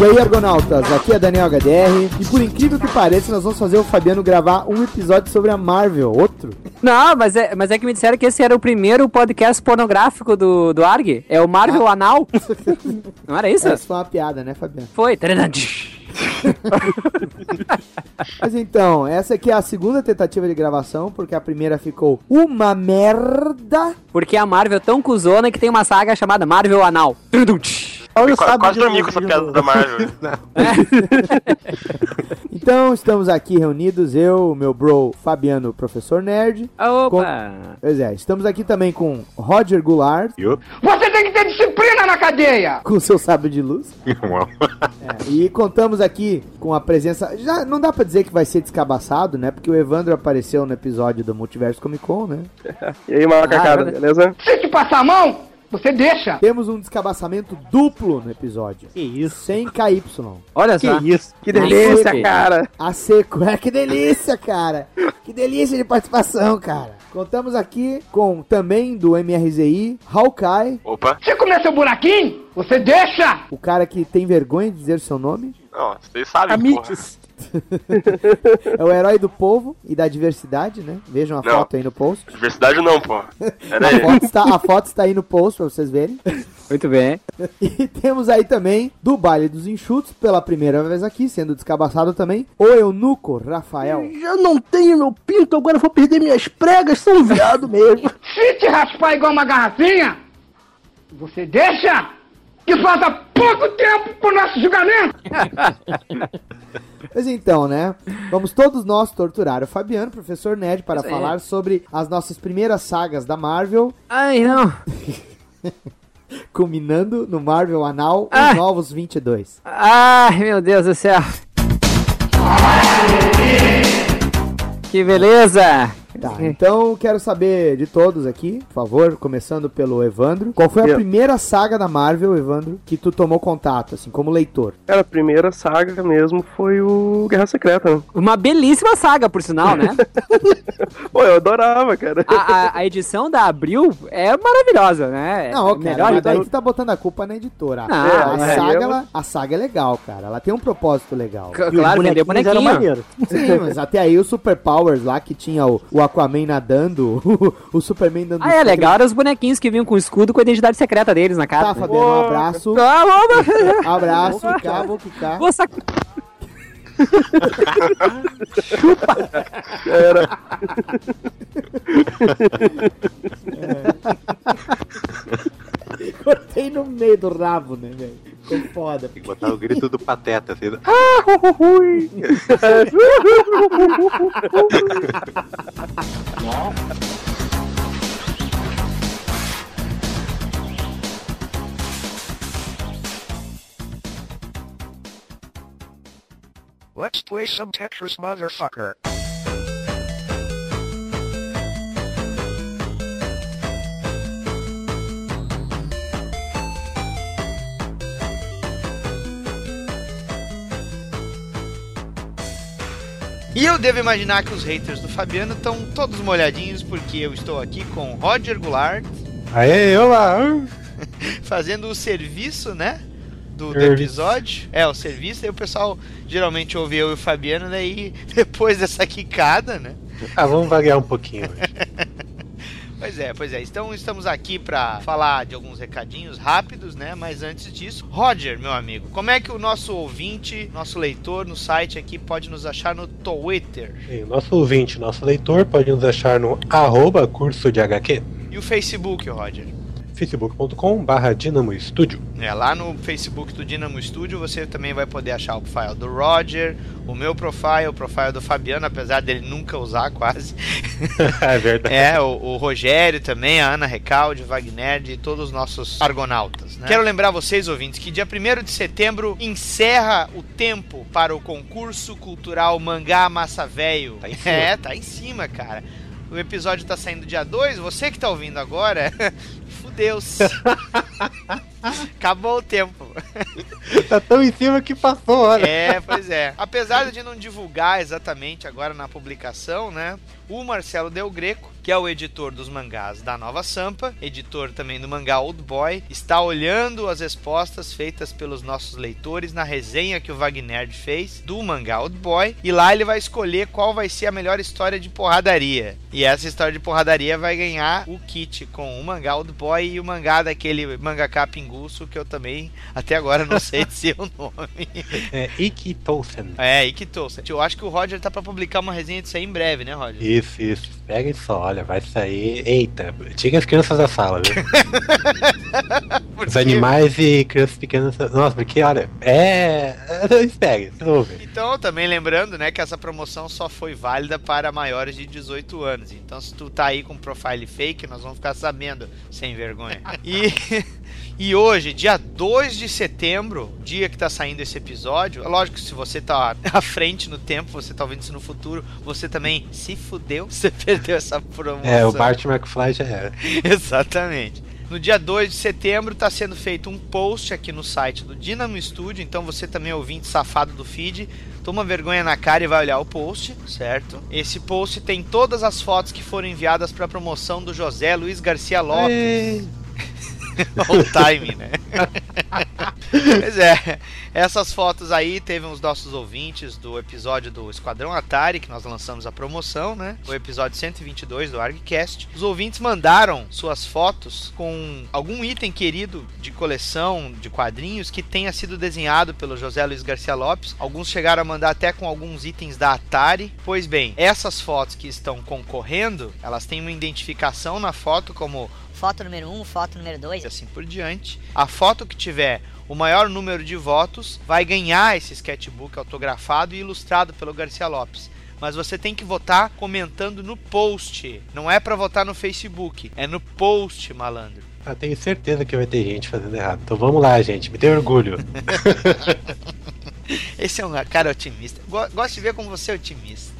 E aí, Argonautas, aqui é Daniel HDR e por incrível que pareça, nós vamos fazer o Fabiano gravar um episódio sobre a Marvel, outro. Não, mas é, mas é que me disseram que esse era o primeiro podcast pornográfico do, do ARG. É o Marvel Anal. Não era isso? Essa foi uma piada, né, Fabiano? Foi. Mas então, essa aqui é a segunda tentativa de gravação, porque a primeira ficou uma merda. Porque a Marvel é tão cuzona que tem uma saga chamada Marvel Anal. Olha o Quase, dormi com essa piada da Marvel. Então, estamos aqui reunidos, eu, meu bro Fabiano, professor nerd. Opa! Pois é, estamos aqui também com Roger Goulart, Você tem que ter disciplina na cadeia! com seu sábio de luz. É, e contamos aqui com a presença. Já não dá pra dizer que vai ser descabaçado, né? Porque o Evandro apareceu no episódio do Multiverso Comic Con, né? E aí, macacada, Ah, beleza? Se te passar a mão, você deixa! Temos um descabaçamento duplo no episódio. Que isso? Sem KY. Olha Que só. isso? Que delícia, cara! A seco. É que delícia, cara. Que delícia de participação, cara. Contamos aqui com também do MRZI, Hawkeye, Opa. Se comer seu buraquinho, você deixa! o cara que tem vergonha de dizer seu nome. Não, vocês sabem, porra. Amites! É o herói do povo e da diversidade, né? Vejam a Não. foto aí no post. Diversidade não, pô. Pera A foto, está, a foto está aí no post pra vocês verem. Muito bem. E temos aí também do Baile dos Enxutos, pela primeira vez aqui, sendo descabaçado também, o eunuco Rafael. Já não tenho meu pinto, agora eu vou perder minhas pregas, sou um viado mesmo. Se te raspar igual uma garrafinha, você deixa! Que falta pouco tempo pro nosso julgamento! Mas então, né? Vamos todos nós torturar o Fabiano, professor Nerd, para Isso aí. falar sobre as nossas primeiras sagas da Marvel, Ai, não. culminando no Marvel Anal Ah. Os Novos 22. Ai, meu Deus do céu. Que beleza. Tá, então quero saber de todos aqui, por favor, começando pelo Evandro. Qual foi a Eu. primeira saga da Marvel, Evandro, que tu tomou contato, assim, como leitor? Cara, a primeira saga mesmo foi o Guerra Secreta, né? Uma belíssima saga, por sinal, né? Pô, eu adorava, cara. A, a- a edição da Abril é maravilhosa, né? Não, É cara, melhor mas daí tu tá botando a culpa na editora. Não, a, é, saga, ela- a saga é legal, cara. Ela tem um propósito legal. C- Claro, vendeu bonequinho. Sim, mas até aí o Super Powers lá, que tinha o, o Aquaman nadando, o, Superman dando... Ah, é legal, eram os bonequinhos que vinham com escudo com a identidade secreta deles na cara. Tá, Fabiano, um abraço. Ah, vamos- Abraço, cá, vou ficar. Vou sac... Era. Cortei no meio do rabo, né, velho? Ficou foda. Tem que botar o grito do pateta, assim. Let's play some Tetris motherfucker. E eu devo imaginar que os haters do Fabiano estão todos molhadinhos porque eu estou aqui com Roger Goulart Aê, olá! fazendo o serviço, né? Do, do episódio. É, o serviço, aí o pessoal geralmente ouve eu e o Fabiano, daí depois dessa quicada, né? Ah, vamos variar um pouquinho hoje. Pois é, pois é. Então estamos aqui pra falar de alguns recadinhos rápidos, né? Mas antes disso, Roger, meu amigo, como é que o nosso ouvinte, nosso leitor no site aqui pode nos achar no Twitter? O nosso ouvinte, nosso leitor, pode nos achar no arroba curso de HQ, E o Facebook, Roger? facebook.com barra Dinamo Studio. É, lá no Facebook do Dinamo Studio você também vai poder achar o profile do Roger, o meu profile, o profile do Fabiano, apesar dele nunca usar quase. é verdade. É, o, o Rogério também, a Ana Recalde, o Wagner e todos os nossos argonautas. né? Quero lembrar vocês, ouvintes, que dia 1 de setembro encerra o tempo para o concurso cultural Mangá Massa Velho. Tá é, tá em cima, cara. O episódio tá saindo dia 2, você que tá ouvindo agora, fudeu-se. Acabou o tempo. Tá tão em cima que passou, olha. É, pois é. Apesar de não divulgar exatamente agora na publicação, né? O Marcelo Del Greco, que é o editor dos mangás da Nova Sampa, editor também do mangá Old Boy, está olhando as respostas feitas pelos nossos leitores na resenha que o Wagner fez do mangá Old Boy, e lá ele vai escolher qual vai ser a melhor história de porradaria. E essa história de porradaria vai ganhar o kit com o mangá Old Boy e o mangá daquele mangaka pinguço que eu também até agora não sei dizer o nome. É Ikki Tolsen. É, Ikki Tolsen. Eu acho que o Roger tá pra publicar uma resenha disso aí em breve, né, Roger? Isso, isso. Pega isso, olha, vai sair. Eita, tira as crianças da sala, viu? Os animais e crianças pequenas. Nossa, porque olha, é. Espere, ouve. Então, também lembrando, né, que essa promoção só foi válida para maiores de 18 anos. Então, se tu tá aí com profile fake, nós vamos ficar sabendo, sem vergonha. E. E hoje, dia 2 de setembro, dia que tá saindo esse episódio, é lógico que se você tá à frente no tempo, você tá ouvindo isso no futuro, você também se fudeu, você perdeu essa promoção. É, o Bart McFly já era. Exatamente. No dia 2 de setembro está sendo feito um post aqui no site do Dynamo Studio, então você também é ouvinte safado do feed, toma vergonha na cara e vai olhar o post, certo? Esse post tem todas as fotos que foram enviadas para a promoção do José Luiz Garcia Lopes. O time, né? pois é, essas fotos aí teve os nossos ouvintes do episódio do Esquadrão Atari, que nós lançamos a promoção, né? O episódio 122 do ArgCast. Os ouvintes mandaram suas fotos com algum item querido de coleção de quadrinhos que tenha sido desenhado pelo José Luiz Garcia Lopes. Alguns chegaram a mandar até com alguns itens da Atari. Pois bem, essas fotos que estão concorrendo, elas têm uma identificação na foto como foto número 1, um, foto número 2. E assim por diante. A foto que tiver o maior número de votos vai ganhar esse sketchbook autografado e ilustrado pelo Garcia Lopes. Mas você tem que votar comentando no post. Não é para votar no Facebook, é no post, malandro. Eu tenho certeza que vai ter gente fazendo errado. Então vamos lá, gente. Me dê orgulho. Esse é um cara otimista. Gosto de ver como você é otimista.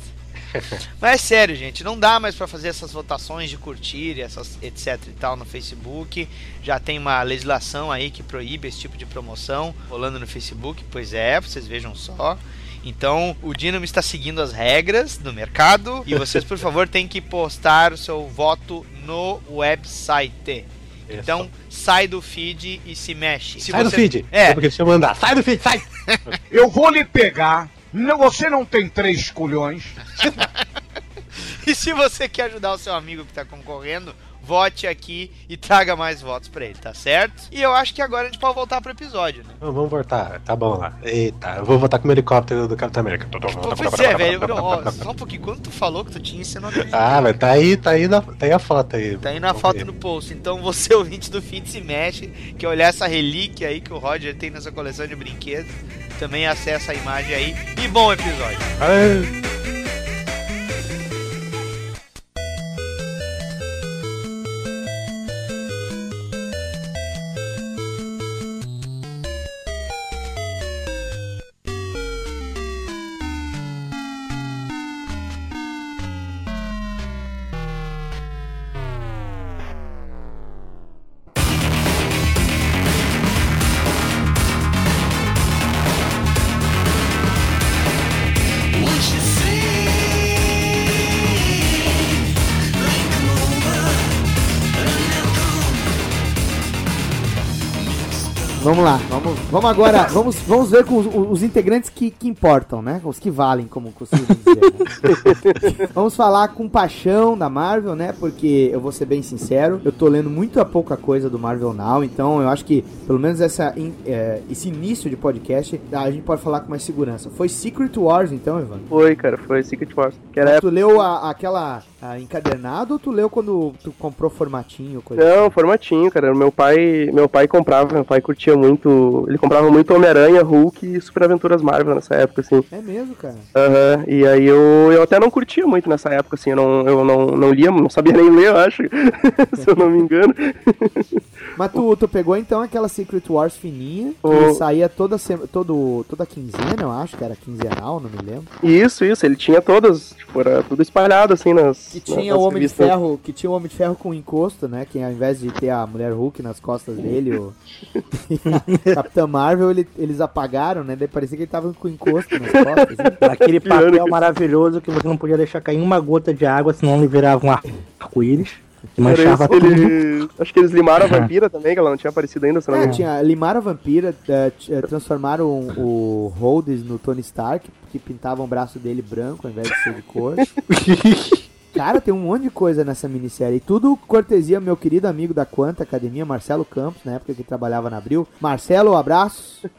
Mas é sério, gente, não dá mais para fazer essas votações de curtir, essas etc e tal no Facebook. Já tem uma legislação aí que proíbe esse tipo de promoção rolando no Facebook. Pois é, vocês vejam só. Então, o Dinamo está seguindo as regras do mercado e vocês, por favor, têm que postar o seu voto no website. Então, sai do feed e se mexe. Se sai você... do feed. É. é porque eu mandar. Sai do feed, sai. eu vou lhe pegar não, você não tem três culhões. e se você quer ajudar o seu amigo que está concorrendo, vote aqui e traga mais votos para ele, tá certo? E eu acho que agora a gente pode voltar pro episódio, né? Vamos voltar, tá bom lá. Eita, eu vou voltar com o helicóptero do Capitão América. Pois é, velho. Não, só um pouquinho. Quando tu falou que tu tinha, você não acredita. Ah, mas tá aí, tá aí, na, tá aí a foto aí. Tá aí na foto ver. no post. Então você, ouvinte do fim se mexe, que olhar essa relíquia aí que o Roger tem nessa coleção de brinquedos também acessa a imagem aí. E bom episódio. Aê. Vamos lá, vamos, vamos agora, vamos, vamos ver com os, os integrantes que, que, importam, né? Os que valem, como costumo dizer. Né? vamos falar com paixão da Marvel, né? Porque eu vou ser bem sincero, eu tô lendo muito a pouca coisa do Marvel Now, então eu acho que pelo menos essa, é, esse início de podcast a gente pode falar com mais segurança. Foi Secret Wars, então, Ivan? Foi, cara, foi Secret Wars. Que era... Tu leu a, aquela a, encadernado ou tu leu quando tu comprou formatinho? Coisa Não, assim? formatinho, cara. Meu pai, meu pai comprava, meu pai curtia muito. Ele comprava muito Homem-Aranha, Hulk e Super Aventuras Marvel nessa época, assim. É mesmo, cara? Aham. Uhum. E aí eu, eu até não curtia muito nessa época, assim. Eu não, eu não, não lia, não sabia nem ler, eu acho. se eu não me engano. Mas tu, tu pegou então aquela Secret Wars fininha, que O- saía toda, sema- todo, toda quinzena, eu acho que era quinzenal, não me lembro. Isso, isso, ele tinha todas, tipo, era tudo espalhado assim nas. Que tinha nas o Homem de revistas. Ferro, que tinha o Homem de Ferro com encosto, né? Que ao invés de ter a Mulher Hulk nas costas dele, o Capitã Marvel, ele- eles apagaram, né? Daí parecia que ele tava com encosto nas costas. assim. Aquele papel maravilhoso que você não podia deixar cair uma gota de água, senão ele virava um arco-íris. Manchava isso, tudo. ele... Acho que eles limaram a vampira também, que ela não tinha aparecido ainda, se não É, engano. tinha, limaram a vampira, t- eh, transformaram o Rhodes no Tony Stark, que pintavam o braço dele branco ao invés de ser de cor. Cara, tem um monte de coisa nessa minissérie. E tudo cortesia meu querido amigo da Quanta Academia, Marcelo Campos, na época que trabalhava na Abril. Marcelo, abraço.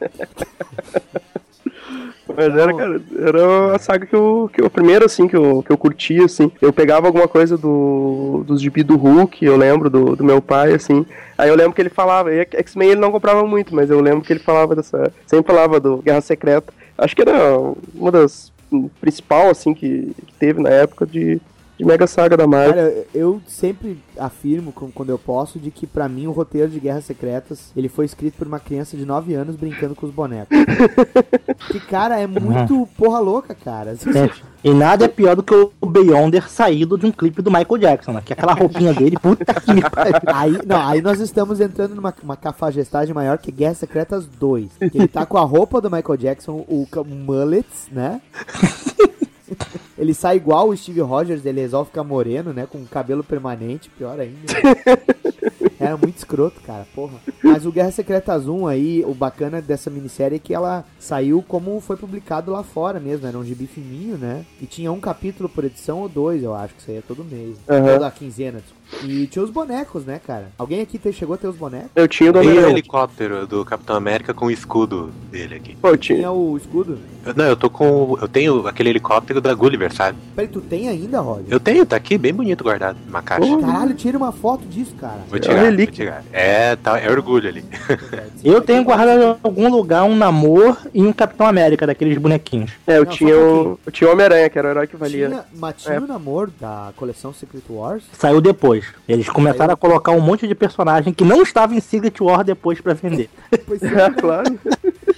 Mas era, cara, era a saga que eu, que eu a primeira, assim, que eu, que eu curtia, assim. Eu pegava alguma coisa do, dos gibi do Hulk, eu lembro do, do meu pai, assim. Aí eu lembro que ele falava, X-Men ele não comprava muito, mas eu lembro que ele falava dessa, sempre falava do Guerra Secreta. Acho que era uma das principal, assim, que, que teve na época de, de Mega Saga da Marvel. Cara, eu sempre afirmo, quando eu posso, de que pra mim o roteiro de Guerras Secretas, ele foi escrito por uma criança de 9 anos brincando com os bonecos. que, cara, é muito porra louca, cara. Gente, e nada é pior do que o Beyonder saído de um clipe do Michael Jackson, né? Que aquela roupinha dele, puta que me pariu. Aí, não, aí nós estamos entrando numa uma cafajestagem maior que Guerras Secretas 2. Que ele tá com a roupa do Michael Jackson, o ca- mullets, né? Ele sai igual o Steve Rogers, ele resolve ficar moreno, né? Com cabelo permanente, pior ainda. Era muito escroto, cara, porra. Mas o Guerra Secretas 1 aí, o bacana dessa minissérie é que ela saiu como foi publicado lá fora mesmo, era um gibi fininho, né? E tinha um capítulo por edição ou dois, eu acho, que saía todo mês. Aham. Toda quinzena, desculpa. E tinha os bonecos, né, cara? Alguém aqui te- chegou a ter os bonecos? Eu tinha o do o Homem-Aranha. helicóptero do Capitão América com o escudo dele aqui. Pô, eu tinha. Tinha o escudo? Eu- não, eu tô com. Eu tenho aquele helicóptero da Gulliver, sabe? Peraí, tu tem ainda, Roger? Eu tenho, tá aqui bem bonito guardado numa caixa. Caralho, tira uma foto disso, cara. Vou É tirar, uma vou tirar. É, tá, é orgulho ali. Eu tenho guardado em algum lugar um Namor e um Capitão América, daqueles bonequinhos. É, eu Não, tinha o. Eu tinha o Homem-Aranha, que era o herói que valia. Tinha, mas tinha o namoro da coleção Secret Wars? Saiu depois. Eles começaram a colocar um monte de personagem que não estava em Secret War depois pra vender. Pois é, É, claro.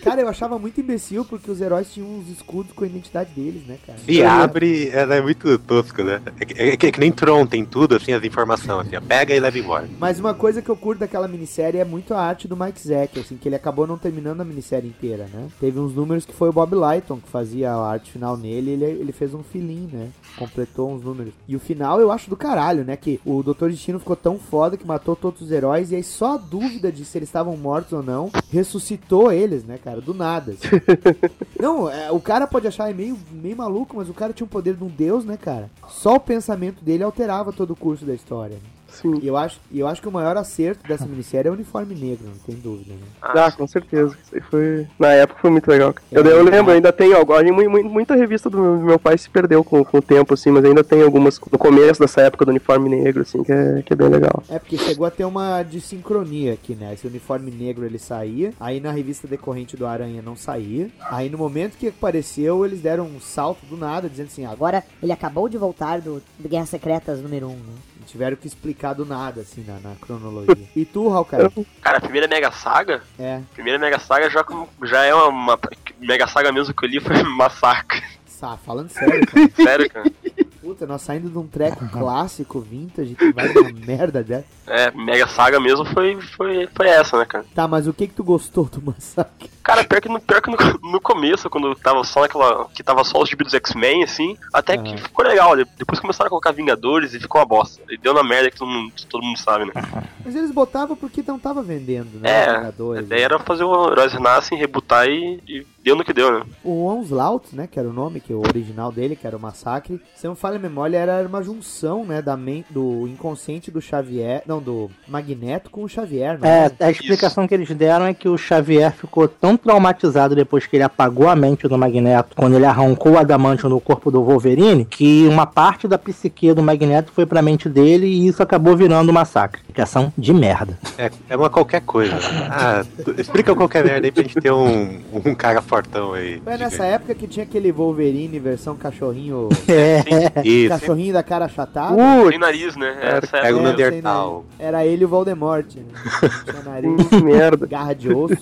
Cara, eu achava muito imbecil porque os heróis tinham uns escudos com a identidade deles, né, cara? E abre, ela é muito tosco, né? É, que- é que- é que nem Tron, tem tudo, assim, as informações, assim, ó, pega e leva embora. Mas uma coisa que eu curto daquela minissérie é muito a arte do Mike Zack, assim, que ele acabou não terminando a minissérie inteira, né? Teve uns números que foi o Bob Lighton que fazia a arte final nele, ele, ele fez um filim, né? Completou uns números. E o final eu acho do caralho, né? Que o Doutor Destino ficou tão foda que matou todos os heróis e aí só a dúvida de se eles estavam mortos ou não ressuscitou eles, né, cara? Do nada. assim. Não, é, o cara pode achar meio, meio maluco, mas o cara tinha o poder de um deus, né, cara? Só o pensamento dele alterava todo o curso da história. né? Sim. E eu acho, eu acho que o maior acerto dessa minissérie é o uniforme negro, não tem dúvida, né? Ah, com certeza. Isso aí foi. Na época foi muito legal. cara. Eu, eu lembro, ainda tem agora. mu- mu- Muita revista do meu, pai se perdeu com, com o tempo, assim, mas ainda tem algumas no começo dessa época do uniforme negro, assim, que é, que é bem legal. É porque chegou a ter uma desincronia aqui, né? Esse uniforme negro ele saía, aí na revista decorrente do Aranha não saía. Aí no momento que apareceu, eles deram um salto do nada, dizendo assim, agora ele acabou de voltar do, do Guerra Secretas número 1, né? Tiveram que explicar do nada, assim, na, na cronologia. E tu, Hawkeye? Cara, a primeira Mega Saga, É, primeira Mega Saga já, já é uma, uma- Mega Saga mesmo que eu li foi massacre. sa- falando sério, cara. Sério, cara. Puta, nós saindo de um treco clássico, vintage, que vai uma merda dessa. É, Mega Saga mesmo foi, foi, foi essa, né, cara? Tá, mas o que que tu gostou do massacre? Cara, pior que no, pior que no, no começo, quando tava só naquela. que tava só os gibi dos X-Men, assim, até que Aham. ficou legal. de- Depois começaram a colocar Vingadores e ficou uma bosta. E deu na merda que todo mundo, todo mundo sabe, né? Mas eles botavam porque não tava vendendo, né? É, a Vingadores, ideia era fazer o Heróis Renascem, rebutar e, e deu no que deu, né? O Onslaught, né, que era o nome, que é o original dele, que era o Massacre, se não falha a memória, era uma junção, né, da men do inconsciente do Xavier, não, do Magneto com o Xavier, não É, a explicação que eles deram é que o Xavier ficou tão traumatizado depois que ele apagou a mente do Magneto, quando ele arrancou o adamantio no corpo do Wolverine, que uma parte da psique do Magneto foi pra mente dele e isso acabou virando um massacre. Explicação de merda. É, é uma qualquer coisa. Ah, explica qualquer merda aí pra gente ter um, um cara fortão aí. Foi nessa época que tinha aquele Wolverine versão cachorrinho. É. Isso. Cachorrinho da cara achatada. Sem nariz, né? Essa o É, Neandertal. sei, né? Era ele e o Voldemort. Né? Tinha nariz, merda. garra de osso.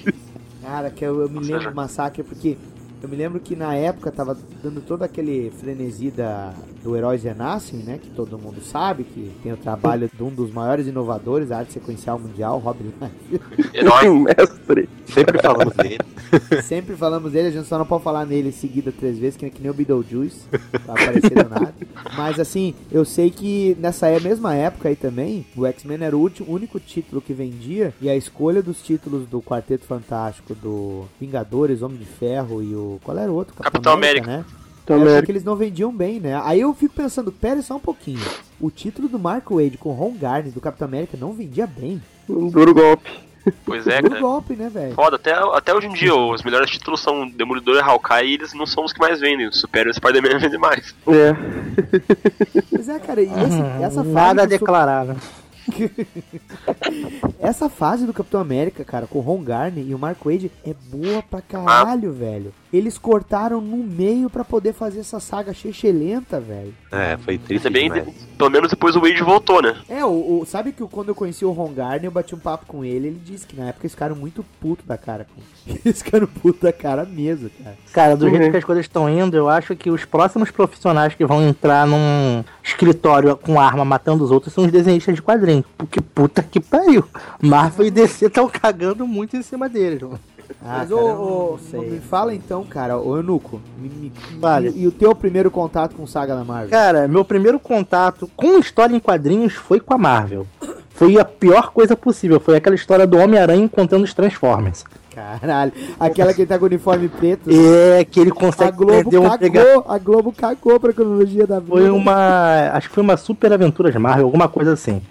Cara, que eu, eu me lembro do massacre porque eu me lembro que na época tava dando todo aquele frenesi da, do Heróis Renascem, né? Que todo mundo sabe que tem o trabalho de um dos maiores inovadores da arte sequencial mundial, Robin Herói. Mestre. Sempre falamos dele. Sempre falamos dele, a gente só não pode falar nele seguida três vezes, que, que nem o Beetlejuice, pra aparecer do nada. Mas assim, eu sei que nessa é- mesma época aí também, o X-Men era o último, único título que vendia, e a escolha dos títulos do Quarteto Fantástico, do Vingadores, Homem de Ferro e o. Qual era o outro? Capitão América. né? Capitão Eu achei América. que eles não vendiam bem, né? Aí eu fico pensando, pera só um pouquinho. O título do Mark Wade com Ron Garney do Capitão América não vendia bem. Um duro golpe. Pois é, Duro cara. golpe, né, velho? Foda, até, até hoje em dia os melhores títulos são Demolidor e Hawkeye e eles não são os que mais vendem. O Super e o Spider-Man vendem mais. É. Pois é, cara, e esse- essa fase Nada né? Essa fase do Capitão América, cara, com o Ron Garney e o Mark Wade é boa pra caralho, velho. Eles cortaram no meio pra poder fazer essa saga chechelenta, velho. É, foi triste é bem. Pelo menos depois o Wade voltou, né? É, o, o- sabe que quando eu conheci o Ron Garney, eu bati um papo com ele, ele disse que na época eles ficaram muito puto da cara. com- Eles ficaram puto da cara mesmo, cara. Cara, do Uhum. jeito que as coisas estão indo, eu acho que os próximos profissionais que vão entrar num escritório com arma matando os outros são os desenhistas de quadrinhos. Porque puta que pariu. Marvel e DC estão cagando muito em cima deles, mano. Ah, Mas, cara, ô, ô, me fala então, cara, ô Eunuco, me, me- Vale. e, e o teu primeiro contato com saga da Marvel? Cara, meu primeiro contato com história em quadrinhos foi com a Marvel. Foi a pior coisa possível. Foi aquela história do Homem-Aranha encontrando os Transformers. Caralho, aquela que ele tá com o uniforme preto. É, que ele A consegue Globo perder um cagou, pega- a Globo cagou pra cronologia da vida. Foi uma. Acho que foi uma super aventura de Marvel, alguma coisa assim.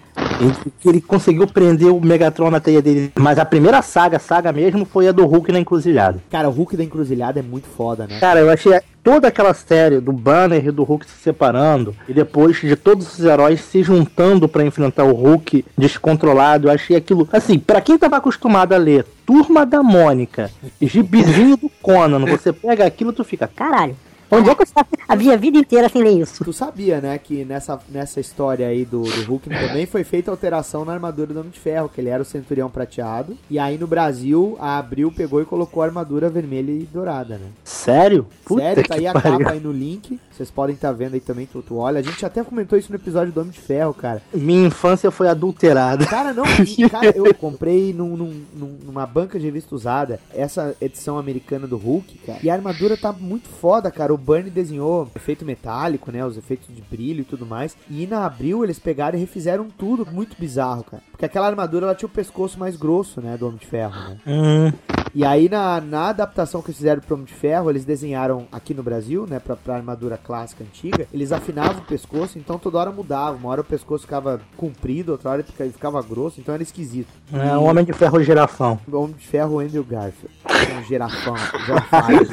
Que ele conseguiu prender o Megatron na teia dele. Mas a primeira saga, saga mesmo, foi a do Hulk na encruzilhada. Cara, o Hulk da encruzilhada é muito foda, né? Cara, eu achei toda aquela série do Banner e do Hulk se separando e depois de todos os heróis se juntando pra enfrentar o Hulk descontrolado, eu achei aquilo assim, pra quem tava acostumado a ler Turma da Mônica, Gibizinho do Conan, você pega aquilo tu fica, Caralho. Onde é que eu estava a minha vida inteira sem ler isso? Tu sabia, né, que nessa, nessa história aí do, do Hulk também foi feita alteração na armadura do Homem de Ferro, que ele era o centurião prateado. E aí no Brasil, a Abril pegou e colocou a armadura vermelha e dourada, né? sério? Sério, tá aí a pariu. capa aí no link. Vocês podem estar vendo aí também, tu, tu olha. A gente até comentou isso no episódio do Homem de Ferro, cara. Minha infância foi adulterada. Cara, não, cara, eu comprei num- num- numa banca de revista usada essa edição americana do Hulk, cara. E a armadura tá muito foda, cara. O Bernie desenhou efeito metálico, né? Os efeitos de brilho e tudo mais. E na Abril eles pegaram e refizeram tudo. Muito bizarro, cara. Porque aquela armadura ela tinha o pescoço mais grosso, né? Do Homem de Ferro, né? Hum, E aí, na, na adaptação que eles fizeram pro Homem de Ferro, eles desenharam aqui no Brasil, né, pra, pra armadura clássica antiga, eles afinavam o pescoço, então toda hora mudava. Uma hora o pescoço ficava comprido, outra hora ele fica- ele ficava grosso, então era esquisito. é um Homem de Ferro girafão. O Homem de Ferro Andrew Garfield. Um girafão, girafales.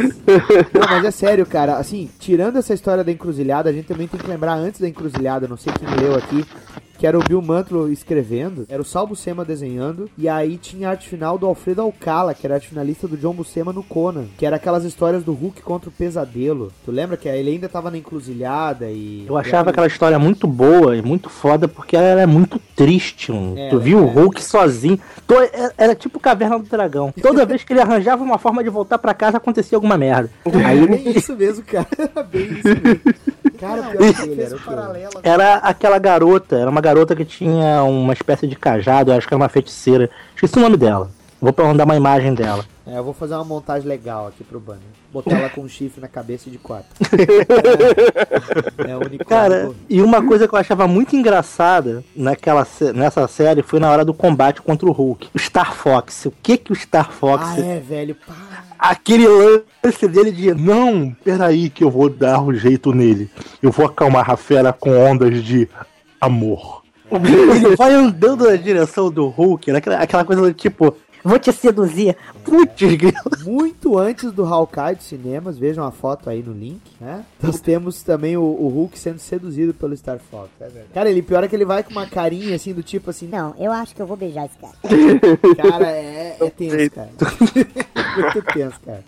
Não, mas é sério, cara. Assim, tirando essa história da encruzilhada, a gente também tem que lembrar antes da encruzilhada, não sei quem leu aqui, que era o Bill Mantlo escrevendo, era o Sal Buscema desenhando, e aí tinha a arte final do Alfredo Alcala, que era a arte finalista do John Buscema no Conan, que era aquelas histórias do Hulk contra o Pesadelo. Tu lembra que ele ainda tava na encruzilhada e... Eu achava aquela história muito boa e muito foda porque ela era muito triste. mano. É, tu viu é. o Hulk sozinho. To- era- Era tipo Caverna do Dragão. Toda vez que ele arranjava uma forma de voltar pra casa, acontecia alguma merda. Aí É bem isso mesmo, cara. Bem isso mesmo. Cara, o pior que ele era aquela garota, era uma garota que tinha uma espécie de cajado, eu acho que era uma feiticeira. Esqueci o nome dela. Vou mandar uma imagem dela. É, eu vou fazer uma montagem legal aqui pro banner. Botar ela com um chifre na cabeça de quatro. é, é unicórnio. Cara, e uma coisa que eu achava muito engraçada naquela, nessa série foi na hora do combate contra o Hulk. O Star Fox. O que que o Star Fox Ah, é, velho. Pá. Aquele lance dele de não, peraí que eu vou dar um jeito nele. Eu vou acalmar a fera com ondas de amor. Ele vai andando na direção do Hulk, naquela, aquela coisa do tipo, Vou te seduzir. Putz, grilo. Muito antes do Hawkeye dos cinemas, vejam a foto aí no link, né? Nós temos também o, o Hulk sendo seduzido pelo Star Fox, é verdade. Cara, ele pior é que ele vai com uma carinha assim, do tipo assim, Não, eu acho que eu vou beijar esse cara. Cara, é, é tenso, cara. Muito tenso, cara.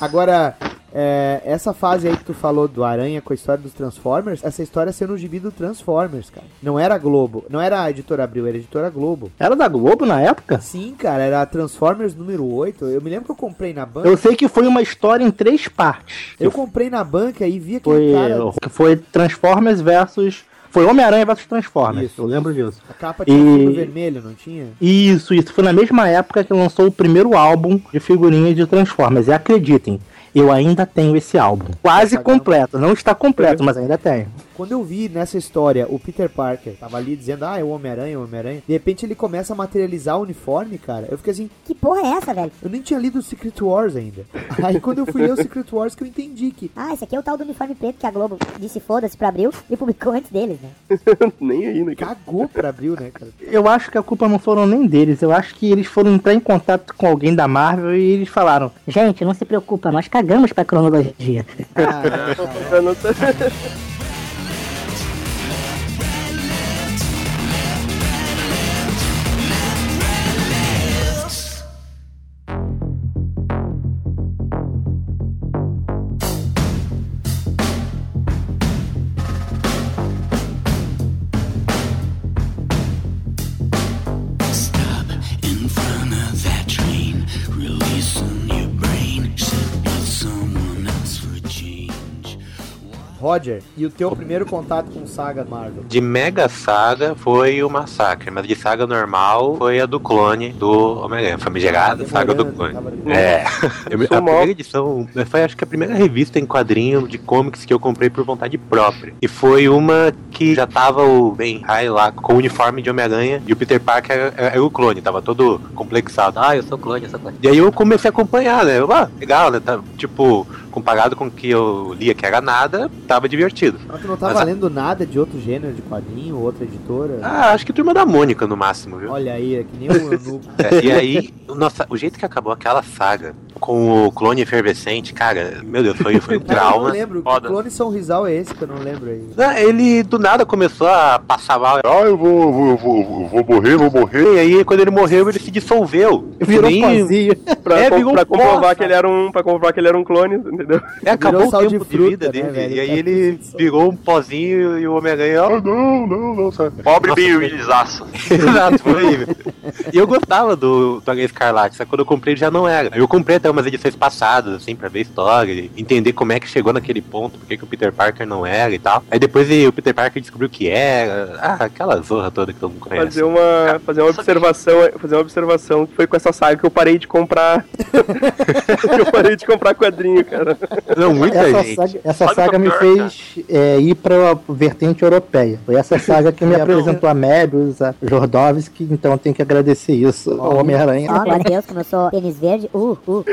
Agora, é, essa fase aí que tu falou do Aranha com a história dos Transformers, essa história sendo o gibi do Transformers, cara. Não era a Globo, não era a editora Abril, era a editora Globo. Era da Globo na época? Sim, cara, era a Transformers número 8. Eu me lembro que eu comprei na banca. Eu sei que foi uma história em três partes. Eu comprei na banca e vi aquele Foi, cara. que foi Transformers versus. Foi Homem-Aranha versus Transformers. Isso. Eu lembro disso. A capa tinha E- fundo vermelho, não tinha? Isso, isso. Foi na mesma época que lançou o primeiro álbum de figurinhas de Transformers. E acreditem, eu ainda tenho esse álbum. Quase bom. completo. Não está completo, mas ainda tenho. Quando eu vi nessa história o Peter Parker tava ali dizendo, ah, é o Homem-Aranha, é o Homem-Aranha, de repente ele começa a materializar o uniforme, cara. Eu fiquei assim, Que porra é essa, velho? eu nem tinha lido o Secret Wars ainda. Aí quando eu fui ler o Secret Wars que eu entendi que. Ah, esse aqui é o tal do uniforme preto que a Globo disse foda-se pra abril e publicou antes deles, né? Nem aí, né? cara? Cagou pra abril, né, cara? Eu acho que a culpa não foram nem deles. Eu acho que eles foram entrar em contato com alguém da Marvel e eles falaram: Gente, não se preocupa, nós cagamos pra cronologia. Ah, Eu não tô- Roger, e o teu primeiro contato com saga Marvel? De Mega Saga foi o Massacre, mas de saga normal foi a do clone do Homem-Aranha, famigerada saga do clone. É, Eu a mal. primeira edição foi acho que a primeira revista em quadrinho de comics que eu comprei por vontade própria. E foi uma que já tava o Ben High lá com o uniforme de Homem-Aranha e o Peter Parker era, era o clone, tava todo complexado. Ah, eu sou clone, eu sou clone. E aí eu comecei a acompanhar, né? Eu, ah, legal, né? Tá, tipo, comparado com o que eu lia que era nada, tava divertido. Mas tu não tava Mas lendo nada de outro gênero de quadrinho, outra editora? Ah, acho que Turma da Mônica no máximo, viu? Olha aí, é que nem o Eunuco. É, e aí, nossa, o jeito que acabou aquela saga com o clone efervescente, cara, meu Deus, foi, foi um Cara, eu não trauma. lembro. Que Foda. clone São Rizal é esse que eu não lembro aí? Não, Ele do nada começou a passar mal. Ah, eu vou, vou, vou, vou morrer, vou morrer. E aí, quando ele morreu, ele se dissolveu. virou Nem- pozinho. Pra, É, com- pra comprovar que ele era um. Pra comprovar que ele era um clone, entendeu? É, acabou Virou o sal de tempo de, fruta, vida né, dele. velho? e aí Tá ele virou um pozinho e o Homem-Aranha, ah, não, não, não, sabe? Pobre foi- Willisaço. Exato, foi. E eu gostava do, do Aranha Escarlate, só que quando eu comprei ele já não era. Eu comprei até umas edições passadas, assim, pra ver a história, entender como é que chegou naquele ponto, por que o Peter Parker não era e tal. Aí depois o Peter Parker descobriu que era. Ah, aquela zorra toda que todo mundo conhece. Fazer uma, fazer uma observação, fazer uma observação que foi com essa saga que eu parei de comprar. que eu parei de comprar quadrinho, cara. Não, muita Essa gente. saga, essa Sabe o saga é me pior, fez é, ir pra vertente europeia. Foi essa saga que me É, apresentou a Mebius, a Jordovski, então eu tenho que agradecer isso ao Homem-Aranha. Glória a Deus, como eu sou tênis verde. Uh, uh, uh.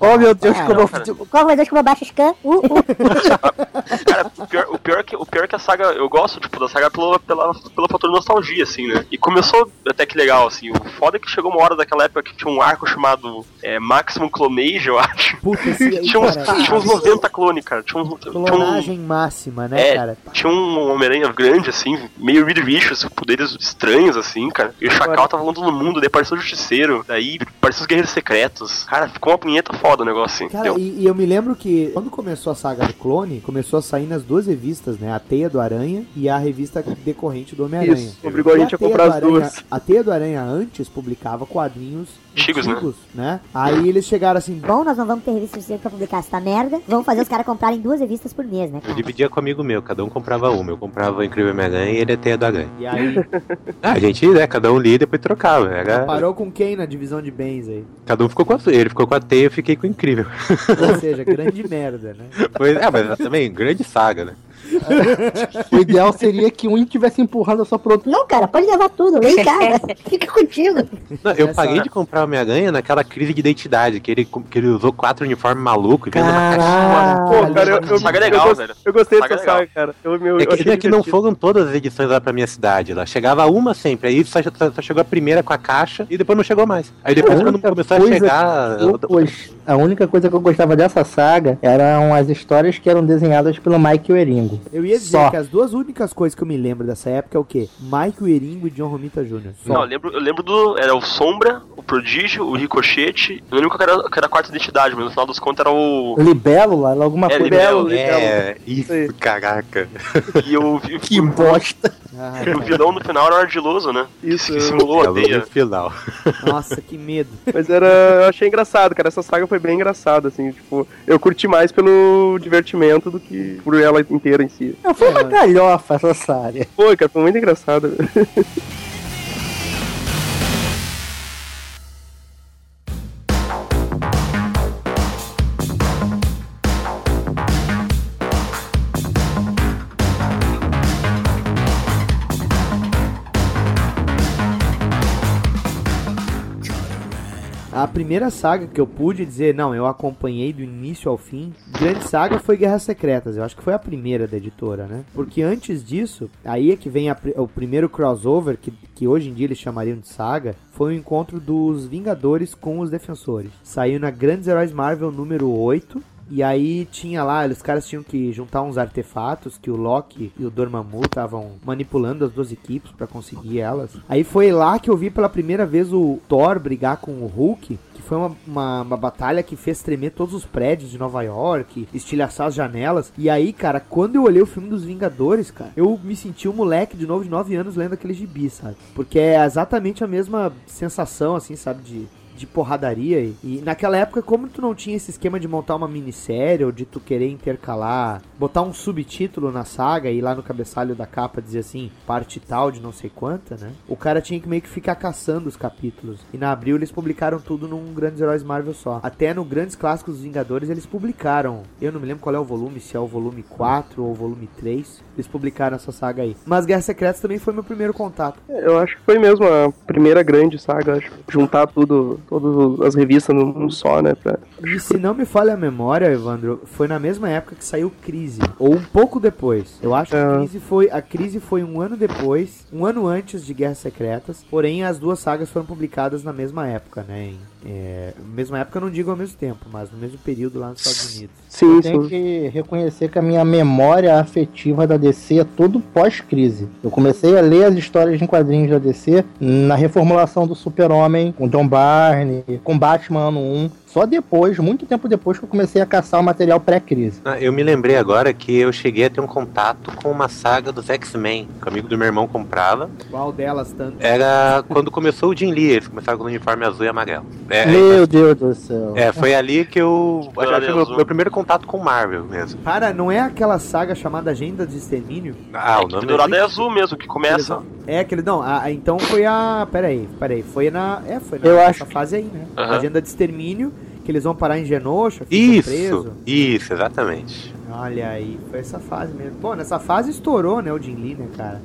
Oh meu Deus, Ah, como eu... Qual foi Deus como eu baixo scan? Uh, uh. Cara, o pior, o, pior que, o pior que a saga, eu gosto, tipo, da saga pelo, pela, pelo fator nostalgia, assim, né? E começou até que legal, assim. O foda é que chegou uma hora daquela época que tinha um arco chamado é, Maximum Clonage, eu acho. Puta, esse aí, Tinha uns, cara. tinha uns 90 clones, cara. Tinha uns, tinha um, Clonagem máxima, né, é, cara? tinha um Homem-Aranha grande, assim, meio Reed Richards, com poderes estranhos, assim, cara. E o Chacal tava voando no mundo, daí apareceu o Justiceiro, daí apareceu os Guerreiros Secretos. Cara, ficou uma punheta foda o negócio, assim. Cara, e, e eu me lembro que quando começou a saga do clone, começou a sair nas duas revistas, né? A Teia do Aranha e a revista decorrente do Homem-Aranha. Isso, obrigou a gente a Teia comprar as Aranha- duas. A Teia do Aranha antes publicava quadrinhos Antigos, né? né? Aí eles chegaram assim, Bom, nós não vamos ter revista suficiente pra publicar essa merda. Vamos fazer os caras comprarem duas revistas por mês, né, Eu cara? dividia com um amigo meu, cada um comprava uma. Eu comprava o Incrível Homem-Aranha e ele até a do Aranha. e aí Ah, a gente, né, cada um lia e depois trocava. Era... parou com quem na divisão de bens aí? Cada um ficou com a sua. Ele ficou com a teia, eu fiquei com o Incrível. Ou seja, grande merda, né? Pois, é, mas também, grande saga, né? O ideal seria que um estivesse empurrando só pro outro. Não, cara, pode levar tudo. Vem cá, fica contigo. Não, eu paguei de comprar o Homem-Aranha naquela crise de identidade, que ele, que ele usou quatro uniformes malucos e. Caralho. Pô, cara, eu, eu, Saga é eu legal, gost- velho. Eu gostei dessa é saga, cara. Eu, meu, É eu que, achei é que não foram todas as edições lá pra minha cidade. Lá chegava uma sempre, aí só, só- só chegou a primeira com a caixa e depois não chegou mais. Aí depois, quando começou a chegar. eu gos- a única coisa que eu gostava dessa saga eram as histórias que eram desenhadas pelo Mike Eringo. Eu ia dizer Só. que as duas únicas coisas que eu me lembro dessa época é o quê? Mike Wieringo e John Romita Jr. Só. Não, eu lembro, eu lembro do. Era o Sombra, o Prodígio, o Ricochete. Eu lembro que era, que era a quarta identidade, mas no final dos contos era o. Libélula, era alguma É, coisa. Libélula. É, isso, caraca. E o, Que bosta. Ah, o vilão no final era o ardiloso, né? Isso, Que simulou a teia. no final. nossa, que medo. Mas era. Eu achei engraçado, cara. Essa saga foi bem engraçada, assim. Tipo, eu curti mais pelo divertimento do que por ela inteira em si. Não, foi uma galhofa essa saga. Foi, cara, foi muito engraçado. A primeira saga que eu pude dizer, não, eu acompanhei do início ao fim, grande saga foi Guerras Secretas. Eu acho que foi a primeira da editora, né? Porque antes disso, aí é que vem a o primeiro crossover, que, que hoje em dia eles chamariam de saga, foi o encontro dos Vingadores com os Defensores. Saiu na Grandes Heróis Marvel número 8. E aí tinha lá, os caras tinham que juntar uns artefatos que o Loki e o Dormammu estavam manipulando as duas equipes pra conseguir elas. Aí foi lá que eu vi pela primeira vez o Thor brigar com o Hulk, que foi uma, uma, uma batalha que fez tremer todos os prédios de Nova York, estilhaçar as janelas. E aí, cara, quando eu olhei o filme dos Vingadores, cara, eu me senti um moleque de novo de 9 anos lendo aquele gibi, sabe? Porque é exatamente a mesma sensação, assim, sabe, de de porradaria. E, e naquela época, como tu não tinha esse esquema de montar uma minissérie ou de tu querer intercalar, botar um subtítulo na saga e lá no cabeçalho da capa dizer assim, parte tal de não sei quanta, né? O cara tinha que meio que ficar caçando os capítulos. E na abril eles publicaram tudo num Grandes Heróis Marvel só. Até no Grandes Clássicos dos Vingadores eles publicaram. Eu não me lembro qual é o volume, se é o volume 4 ou o volume 3. Eles publicaram essa saga aí. Mas Guerras Secretas também foi meu primeiro contato. Eu acho que foi mesmo a primeira grande saga, acho. Juntar tudo, todas as revistas num, só, né? Pra... E se não me falha a memória, Evandro, foi na mesma época que saiu Crise, ou um pouco depois. Eu acho que a É. Crise foi a Crise foi um ano depois, um ano antes de Guerras Secretas. Porém, as duas sagas foram publicadas na mesma época, né? Em, é, mesma época eu não digo ao mesmo tempo, mas no mesmo período lá nos Estados Unidos. Sim, Eu tenho sim. que reconhecer que a minha memória afetiva da DC é tudo pós-crise. Eu comecei a ler as histórias em quadrinhos da DC na reformulação do Super-Homem, com John Barney, com Batman ano 1. Só depois, muito tempo depois, que eu comecei a caçar o material pré-crise. Ah, Eu me lembrei agora que eu cheguei a ter um contato com uma saga dos X-Men, que o amigo do meu irmão comprava. Qual delas tanto? Era quando começou o Jim Lee, eles começaram com o uniforme azul e amarelo. É, Meu Deus do céu. é, foi ali que eu. Acho Azul. meu, meu primeiro contato com Marvel mesmo. Para, não é aquela saga chamada Agenda de Extermínio? Ah, o que nome dourado é existe. azul mesmo, que começa. É aquele, não, a- a- então foi a, pera aí, pera aí, foi na, é, foi na Eu acho fase aí, né? Aham. Agenda de Extermínio, que eles vão parar em Genosha, Isso, presos. isso, exatamente. Olha aí, foi essa fase mesmo. Pô, nessa fase estourou, né, o Jin Lee, né, cara?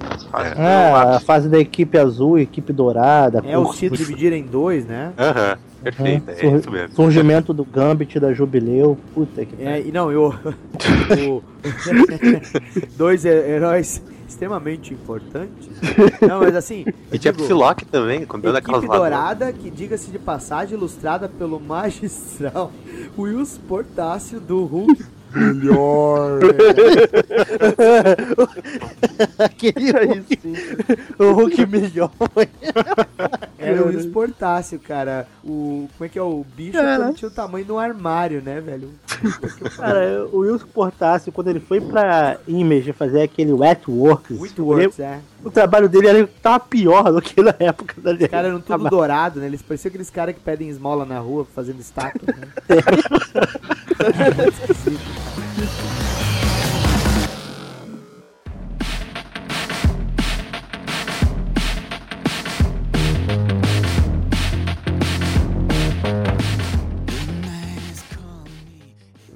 É, a fase da equipe azul, equipe dourada. É, os títulos dividiram em dois, né? Aham, perfeito, Uhum. é isso mesmo. Surgimento do Gambit da Jubileu. Puta que É, e não, eu. o- dois he- heróis extremamente importantes. Não, mas assim. E tinha Psylocke também, com dando aquelas Equipe. Dourada, que diga-se de passagem, ilustrada pelo magistral Wills Portácio do Hulk. Melhor. Aquele Hulk, o Hulk melhor. Era o Wills Portácio, cara. O. Como é que é? O bicho Cara. quando tinha o tamanho do armário, né, velho? Cara, o Wilson Portácio, quando ele foi pra Image fazer aquele Wet Works, Muito works, é. o trabalho dele era, tava pior do que na época da Os caras eram tudo dourado, né? Eles pareciam aqueles caras que pedem esmola na rua fazendo estátua, né? Yeah.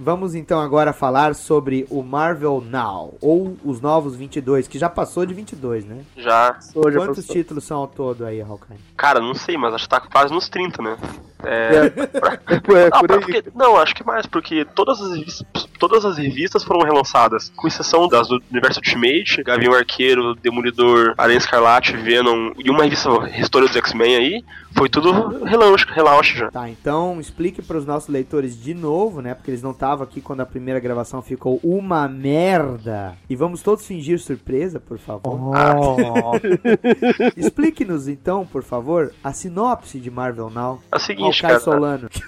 Vamos então agora falar sobre o Marvel Now, ou os novos 22, que já passou de 22, né? Já. Eu Quantos posso- títulos são ao todo aí, Hawkeye? Cara, não sei, mas acho que tá quase nos 30, né? É. É, é por Ah, porque- não, acho que mais, porque todas as, revistas, todas as revistas foram relançadas, com exceção das do Universo Ultimate, Gavião Arqueiro, Demolidor, Aranha Escarlate, Venom e uma revista História dos X-Men aí, foi tudo relaunch, relaunch já. Tá, então explique para os nossos leitores de novo, né? Porque eles não estavam aqui quando a primeira gravação ficou uma merda. E vamos todos fingir surpresa, por favor. Oh, Explique-nos então, por favor, a sinopse de Marvel Now. É o seguinte, cara. Solano.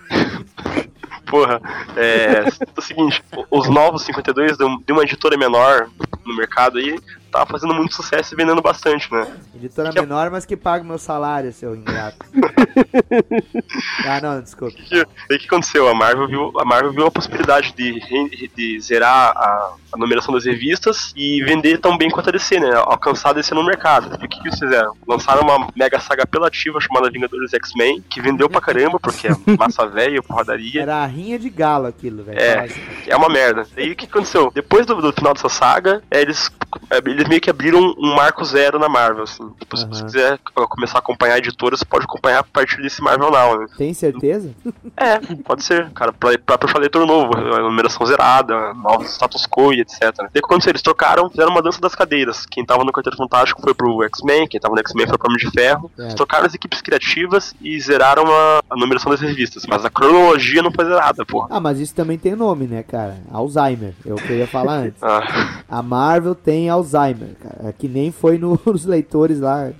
Porra, é, é o seguinte, os novos 52 de um- de uma editora menor no mercado aí, tava fazendo muito sucesso e vendendo bastante, né? Editora Que é- menor, mas que paga o meu salário, seu ingrato. ah, não, desculpa. E o que aconteceu? A Marvel viu, a Marvel viu a possibilidade de, de zerar a, a numeração das revistas e vender tão bem quanto a DC, né? Alcançar a DC no mercado. O que, que eles fizeram? Lançaram uma mega saga apelativa chamada Vingadores X-Men, que vendeu pra caramba, porque é massa velha, porradaria. Era a rinha de galo aquilo, velho. É. Assim. É uma merda. Aí o que aconteceu? Depois do, do final dessa saga, é, eles, é, eles meio que abriram um marco zero na Marvel, assim. Tipo, se você quiser começar a acompanhar a editora, você pode acompanhar a partir desse Marvel Now, né? Tem certeza? É, pode ser, cara, pra, pra puxar leitor novo, a numeração zerada, novos status quo e etc. Daí o que aconteceu? Eles trocaram, fizeram uma dança das cadeiras. Quem tava no Quarteto Fantástico foi pro X-Men, quem tava no X-Men foi pro Homem de Ferro. É. Eles trocaram as equipes criativas e zeraram a, a numeração das revistas. Mas a cronologia não foi zerada, porra. Ah, mas isso também tem nome, né, cara? Alzheimer. É o que eu ia falar antes. Ah, A Marvel tem Alzheimer, cara. É Que nem foi no- nos leitores lá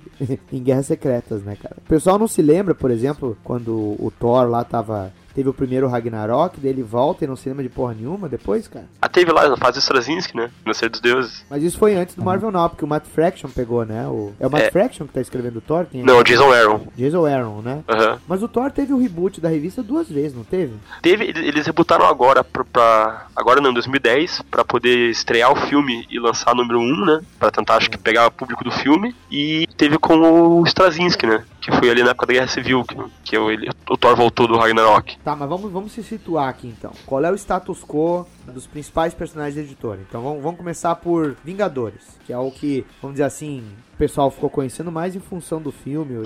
em Guerras Secretas, né, cara? O pessoal não se lembra, por exemplo, quando o Thor lá tava. Teve o primeiro Ragnarok, daí ele volta e não se lembra de porra nenhuma depois, cara. ah, teve lá na fase Straczynski, né? No Ser dos Deuses. Mas isso foi antes do Marvel Now, porque o Matt Fraction pegou, né? O... É o Matt É. Fraction que tá escrevendo o Thor? Quem é? Não, Jason Aaron. Jason Aaron, né? Aham. Mas o Thor teve o reboot da revista duas vezes, não teve? Teve, eles rebutaram agora pra, pra- agora não, em 2010, pra poder estrear o filme e lançar número 1, né? Pra tentar, acho que, pegar o público do filme. E teve com o Straczynski, né? Que foi ali na época da Guerra Civil, que, que o, ele- o Thor voltou do Ragnarok. Tá, mas vamos, vamos se situar aqui então. Qual é o status quo dos principais personagens da editora? Então vamos, vamos começar por Vingadores, que é o que, vamos dizer assim, o pessoal ficou conhecendo mais em função do filme.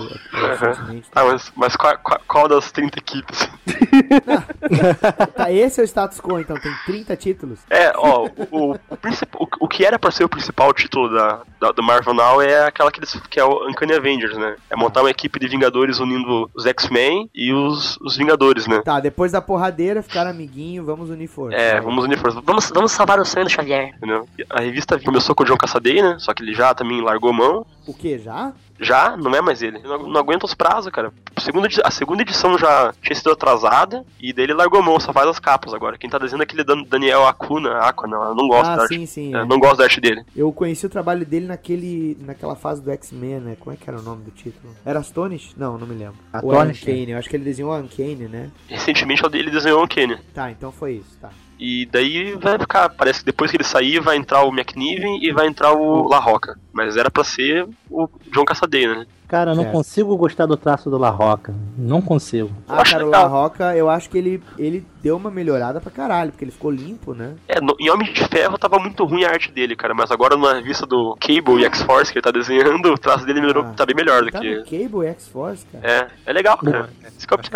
Ah, mas, mas qual, qual, qual das 30 equipes? Tá, esse é o status quo, então tem 30 títulos. É, ó, o, o, o, o que era pra ser o principal título da, da, do Marvel Now é aquela que, eles, que é o Uncanny Avengers, né? É montar uma equipe de Vingadores unindo os X-Men e os, os Vingadores, né? Tá, depois da porradeira, ficaram amiguinho, vamos unir força. É, vamos unir forças. Vamos, vamos salvar o sonho do Xavier. Entendeu? A revista começou com o John Cassaday, né? Só que ele já também largou a mão. O que, já? Já, não é mais ele. Não, não aguenta os prazos, cara. A segunda, a segunda edição já tinha sido atrasada e daí ele largou a mão, só faz as capas agora. Quem tá desenhando é aquele Dan- Daniel Acuna, Aqua, não, eu não gosto Ah, da arte. sim, sim, É, é. Não gosto da arte dele. Eu conheci o trabalho dele naquele, naquela fase do X-Men, né? Como é que era o nome do título? Era Astonish? Não, não me lembro. Ou Astonish, Uncanny, eu acho que ele desenhou a Uncanny, né? Recentemente ele desenhou o Kenny. Tá, então foi isso, tá. E daí vai ficar, parece que depois que ele sair vai entrar o McNiven e vai entrar o La Roca. Mas era pra ser o John Cassaday, né? Cara, eu não Certo. consigo gostar do traço do La Roca. Não consigo. Ah, acho cara, o. La Roca, eu acho que ele, ele deu uma melhorada pra caralho, porque ele ficou limpo, né? É, no, em Homem de Ferro tava muito ruim a arte dele, cara, mas agora na revista do Cable e X-Force que ele tá desenhando, o traço dele melhorou, Ah. tá bem melhor do Tá que. no Cable X-Force, cara. É, é legal, cara. É.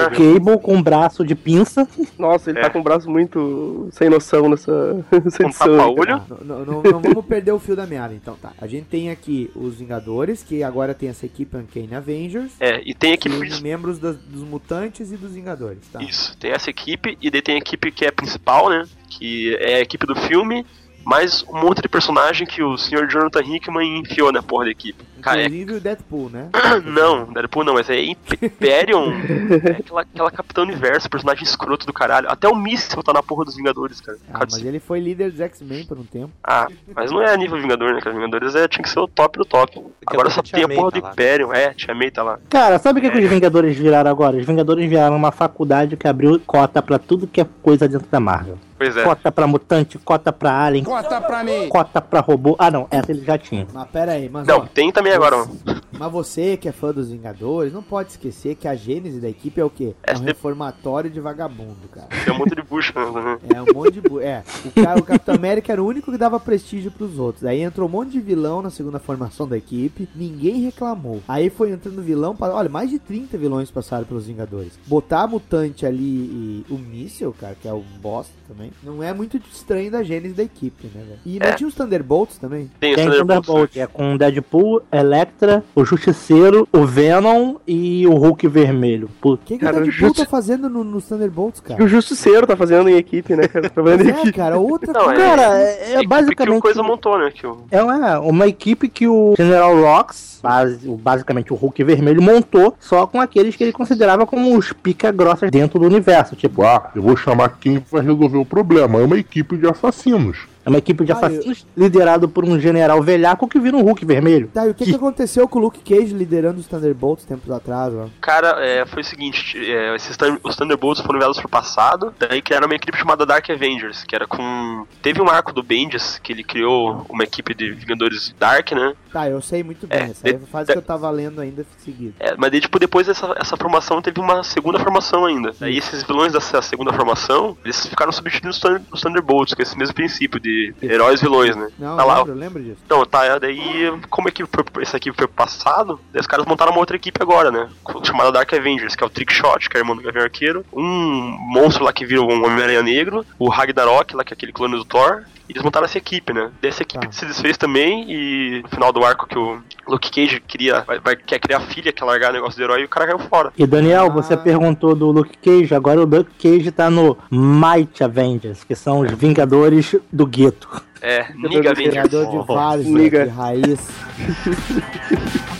Cable com um braço de pinça. Nossa, ele É. tá com o braço muito sem noção nessa, Um edição. tapa-olho. Tá, não, não- não vamos perder o fio da meada, então tá. A gente tem aqui os Vingadores, que agora tem essa equipe Uncanny Avengers, É, e tem equipe. une membros das- dos Mutantes e dos Vingadores, tá? Isso, tem essa equipe, e daí tem a equipe que é principal, né? Que é a equipe do filme, mais um monte de personagem que o Sr. Jonathan Hickman enfiou na porra da equipe. Cara, é Inclusive o Deadpool, né? Não, Deadpool não, mas é Hyperion. é aquela, aquela Capitão Universo, personagem escroto do caralho. Até o Míssil tá na porra dos Vingadores, cara. Ah, mas ele foi líder dos X-Men por um tempo. Ah, mas não é a nível Vingador, né, cara? Vingadores é, tinha que ser o top do top. Agora só tem a porra tá do lá. Hyperion. É, Tia May tá lá. Cara, sabe o que, que os Vingadores viraram agora? Os Vingadores viraram uma faculdade que abriu cota pra tudo que é coisa dentro da Marvel. Pois é. Cota pra mutante, cota pra alien, Conta pra mim. cota pra robô. Ah, não, essa ele já tinha. Mas pera aí, mas Não, ó, tem também agora, mano. Mas você que é fã dos Vingadores, não pode esquecer que a gênese da equipe é o quê? É um reformatório de vagabundo, cara. Tem um monte de bucha, né? É um monte de. bu- É, o, cara, o Capitão América era o único que dava prestígio pros outros. Aí entrou um monte de vilão na segunda formação da equipe, ninguém reclamou. Aí foi entrando vilão, pra, olha, mais de 30 vilões passaram pelos Vingadores. Botar a mutante ali e o míssil, cara, que é o bosta também, não é muito estranho da gênese da equipe, né, velho? E não É. tinha os Thunderbolts também? Tem, Tem o Thunderbolts, Thunderbolt, é com Deadpool, Electra, o Justiceiro, o Venom e o Hulk vermelho. Puta. O que, que Cara, o o Deadpool Justi- tá fazendo no- nos Thunderbolts, O que o cara? Justiceiro tá fazendo em equipe, né, cara? Trabalhando em É, equipe. cara, outra Não, coisa. é- Cara, é, É é equipe que o basicamente. Coisa montou, né? Que o... É uma, uma equipe que o General Rox, base- o- basicamente o Hulk vermelho, montou só com aqueles que ele considerava como os pica-grossas dentro do universo. Tipo, Ah, eu vou chamar quem vai resolver o problema. É uma equipe de assassinos. É uma equipe de Ah, assassinos liderado por um general velhaco que vira um Hulk vermelho. Tá, e o que, que aconteceu com o Luke Cage liderando os Thunderbolts tempos atrás, ó? Cara, é, foi o seguinte, é, esses os Thunderbolts foram enviados pro passado, daí criaram uma equipe chamada Dark Avengers, que era com... Teve um arco do Bendis, que ele criou uma equipe de Vingadores Dark, né? Tá, eu sei muito bem. É, essa de- é fase de- que eu tava lendo ainda seguido. É, mas daí, tipo, depois dessa essa formação teve uma segunda formação ainda. Daí esses vilões dessa segunda formação, eles ficaram substituindo os Thunderbolts, com esse mesmo princípio de heróis e vilões, né? Não, tá lá, lembro, lembro disso. Então, tá, daí, como a equipe foi, essa equipe foi passado, daí os caras montaram uma outra equipe agora, né? Chamada Dark Avengers, que é o Trickshot, que é o irmão do Gavião Arqueiro, um monstro lá que vira um Homem-Aranha Negro, o Ragnarok, lá que é aquele clone do Thor, e eles montaram essa equipe, né? Dessa equipe Tá. se desfez também, e no final do arco que o Luke Cage queria, vai, vai- quer criar filha, quer largar o negócio do herói, e o cara caiu fora. E Daniel, Ah. você perguntou do Luke Cage, agora o Luke Cage tá no Might Avengers, que são os Vingadores do Gueto. É, Niga. Criador de vários, Liga. de raiz.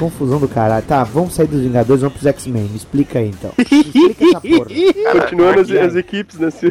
Confusão do caralho. Tá, vamos sair dos Vingadores, vamos pros X-Men. Me explica aí então. Me explica essa porra. Continuando as, as equipes, né? se-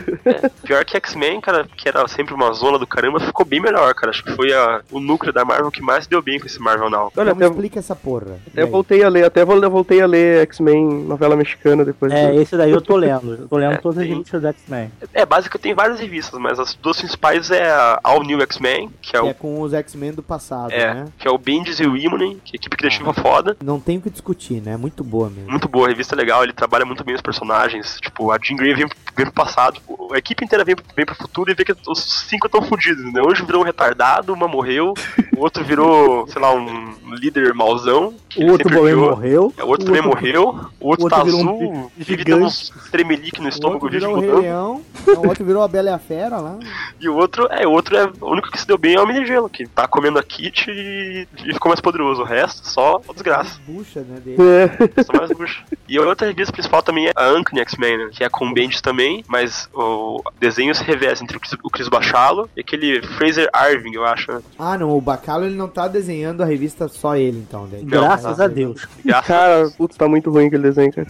Pior que X-Men, cara, que era sempre uma zona do caramba, ficou bem melhor, cara. Acho que foi a- o núcleo da Marvel que mais deu bem com esse Marvel Now. Olha, Então explica essa porra. Até voltei a ler, até voltei a ler X-Men, novela mexicana depois. É, do- esse daí eu tô lendo. Eu tô lendo É, todas as tem- revistas do X-Men. É, básica tem várias revistas, mas as duas principais é a All New X-Men, que é Que o. é com os X-Men do passado, É, né? que é o Bendis e o Imonen, que é equipe criativa foda. Não tem o que discutir, né? Muito boa mesmo. Muito boa, a revista é legal, ele trabalha muito bem os personagens. Tipo, a Jean Grey vem, vem pro passado, tipo, a equipe inteira vem, vem pro futuro e vê que os cinco estão fudidos, né? Hoje virou um retardado, uma morreu, o outro virou, sei lá, um líder mauzão. que O outro também morreu. É, O outro também morreu, o outro, o outro tá virou um azul, bi- vive dando uns tremelique no estômago, vive virou o Rei mudando. Leão, o outro virou a Bela e a Fera lá. E o outro, é, o outro é, o único que se deu bem é o Homem de Gelo, que tá comendo a Kit e, e ficou mais poderoso. O resto, só desgraça. Bucha, né? Dele. É. Só mais bucha. E a outra revista principal também é a Uncanny X-Men, né? Que é com o Bendis também, mas o desenho se reveste entre o Chris, o Chris Bachalo e aquele Fraser Irving, eu acho, né? Ah, não, o Bacalo ele não tá desenhando a revista só ele, então. Daí. Graças Tá. a Deus. Graças Cara, putz, tá muito ruim aquele desenho, cara.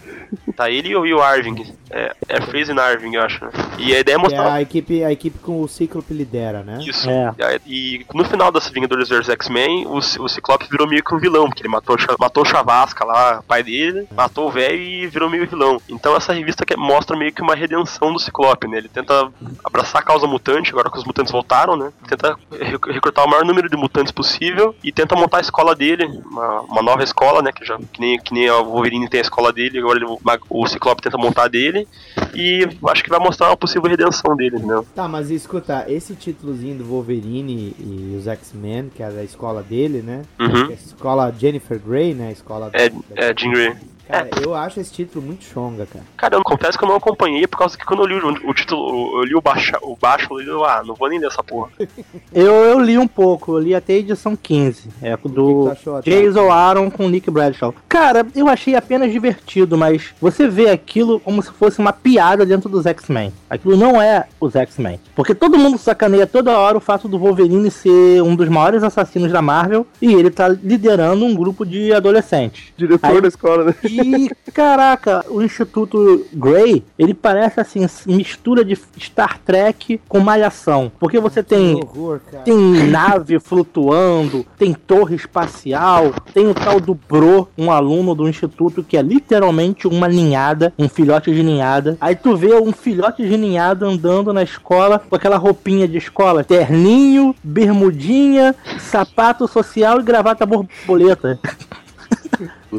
Tá ele e o Irving. É, é Fraser Irving, eu acho, né? E a ideia é Que é mostrar. a equipe, a equipe com o Cíclope lidera, né? Isso. É. E no final dessa Vingadores vs X-Men, o, o Ciclope virou meio que um vilão, porque ele matou, matou o Chavasca lá, pai dele, matou o velho e virou meio vilão. Então essa revista que mostra meio que uma redenção do Ciclope, né? Ele tenta abraçar a causa mutante, agora que os mutantes voltaram, né? Tenta rec- recrutar o maior número de mutantes possível e tenta montar a escola dele, uma, uma nova escola, né? Que, já, que, nem, que nem o Wolverine tem a escola dele, agora ele- o, Ciclope tenta montar a dele. E acho que vai mostrar uma possível redenção dele, entendeu? Tá, mas escuta, esse títulozinho do Wolverine e os X-Men, que é da escola dele, né? Uhum. É a escola Jennifer Grey, né? A escola É, da- é Jean Grey. Cara, eu acho esse título muito chonga, cara. Cara, eu confesso que eu não acompanhei por causa que quando eu li o, o título, eu li o, baixa, o baixo, eu li, ah, não vou nem ler essa porra. Eu, eu li um pouco, eu li até a edição 15. É do achou? Jason Aaron com Nick Bradshaw. Cara, eu achei apenas divertido, mas você vê aquilo como se fosse uma piada dentro dos X-Men. Aquilo não é os X-Men. Porque todo mundo sacaneia toda hora o fato do Wolverine ser um dos maiores assassinos da Marvel e ele tá liderando um grupo de adolescentes. Diretor Aí- da escola, né? E, caraca, o Instituto Grey, ele parece assim, mistura de Star Trek com malhação. Porque você tem, horror, tem nave flutuando, tem torre espacial, tem o tal do Bro, um aluno do Instituto que é literalmente uma ninhada, um filhote de ninhada. Aí tu vê um filhote de ninhada andando na escola com aquela roupinha de escola, terninho, bermudinha, sapato social e gravata borboleta.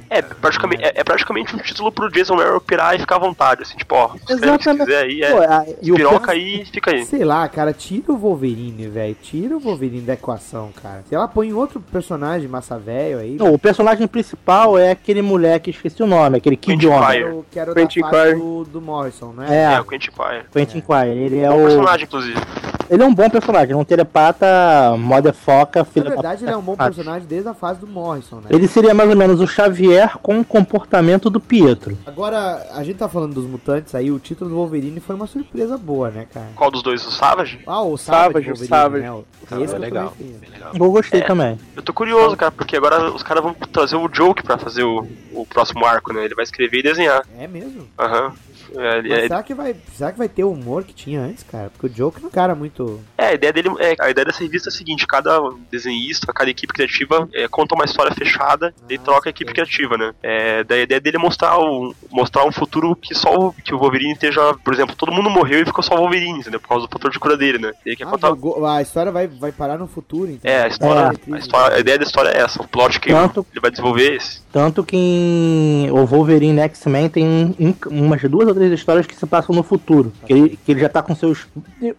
É praticamente, é, é praticamente um título pro Jason Merrill pirar e ficar à vontade, assim, tipo, ó, escreve se Exatamente. quiser aí, é, Pô, a- e o piroca aí, fica aí. Sei lá, cara, tira o Wolverine, velho. Tira o Wolverine da equação, cara. Sei lá, põe outro personagem massa velho aí. Não, o personagem principal é aquele moleque, esqueci o nome, aquele Kid Quentin Homem. Quire. Quero, quero Quentin da do, do Morrison, né? É, É, o Quentin Quire. Quentin Quire. Ele é É o. personagem, inclusive. Ele é um bom personagem, um telepata, motherfucker, Na filho da verdade, ele é um bom personagem desde a fase do Morrison, né? Ele seria mais ou menos o Xavier com o comportamento do Pietro. Agora, a gente tá falando dos mutantes aí, o título do Wolverine foi uma surpresa boa, né, cara? Qual dos dois? O Savage? Ah, o Savage, Savage, o Savage. né? O- Ah, esse é eu legal. legal. Eu gostei É. também. Eu tô curioso, cara, porque agora os caras vão trazer o Joke pra fazer o, o próximo arco, né? Ele vai escrever e desenhar. É mesmo? Aham. Mas é, será, que vai, será que vai ter o humor que tinha antes, cara? Porque o Joker é um cara muito... é, a ideia dele é, a ideia dessa revista é a seguinte, cada desenhista, cada equipe criativa é, conta uma história fechada e Ah, troca a equipe criativa, né? É, daí a ideia dele é mostrar, o, mostrar um futuro que só o, que o Wolverine esteja, por exemplo, todo mundo morreu e ficou só o Wolverine, entendeu? Por causa do fator de cura dele, né? Ele quer Ah, contar jogou- a história vai, vai parar no futuro, então. É, a história, É. a história, a ideia da história é essa, o plot que Tanto- ele vai desenvolver é esse. Tanto que em o Wolverine X-Men tem um- um- umas duas ou três histórias que se passam no futuro. Que ele, que ele já tá com seus.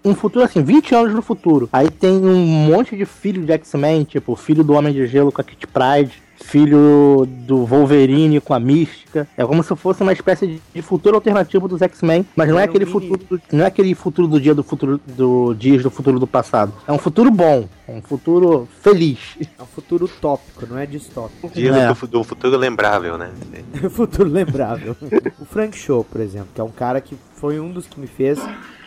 Um futuro assim, 20 anos no futuro. Aí tem um monte de filho de X-Men, tipo, filho do Homem de Gelo com a Kit Pride. Filho do Wolverine com a Mística. É como se fosse uma espécie de, futuro alternativo dos X-Men. Mas não é aquele futuro. do- não é aquele futuro do dia do futuro do dias do futuro do passado. É um futuro bom. É um futuro feliz. É um futuro utópico, não é distópico. Dia É. do, do futuro lembrável, né? futuro lembrável. o Frank Show, por exemplo, que é um cara que foi um dos que me fez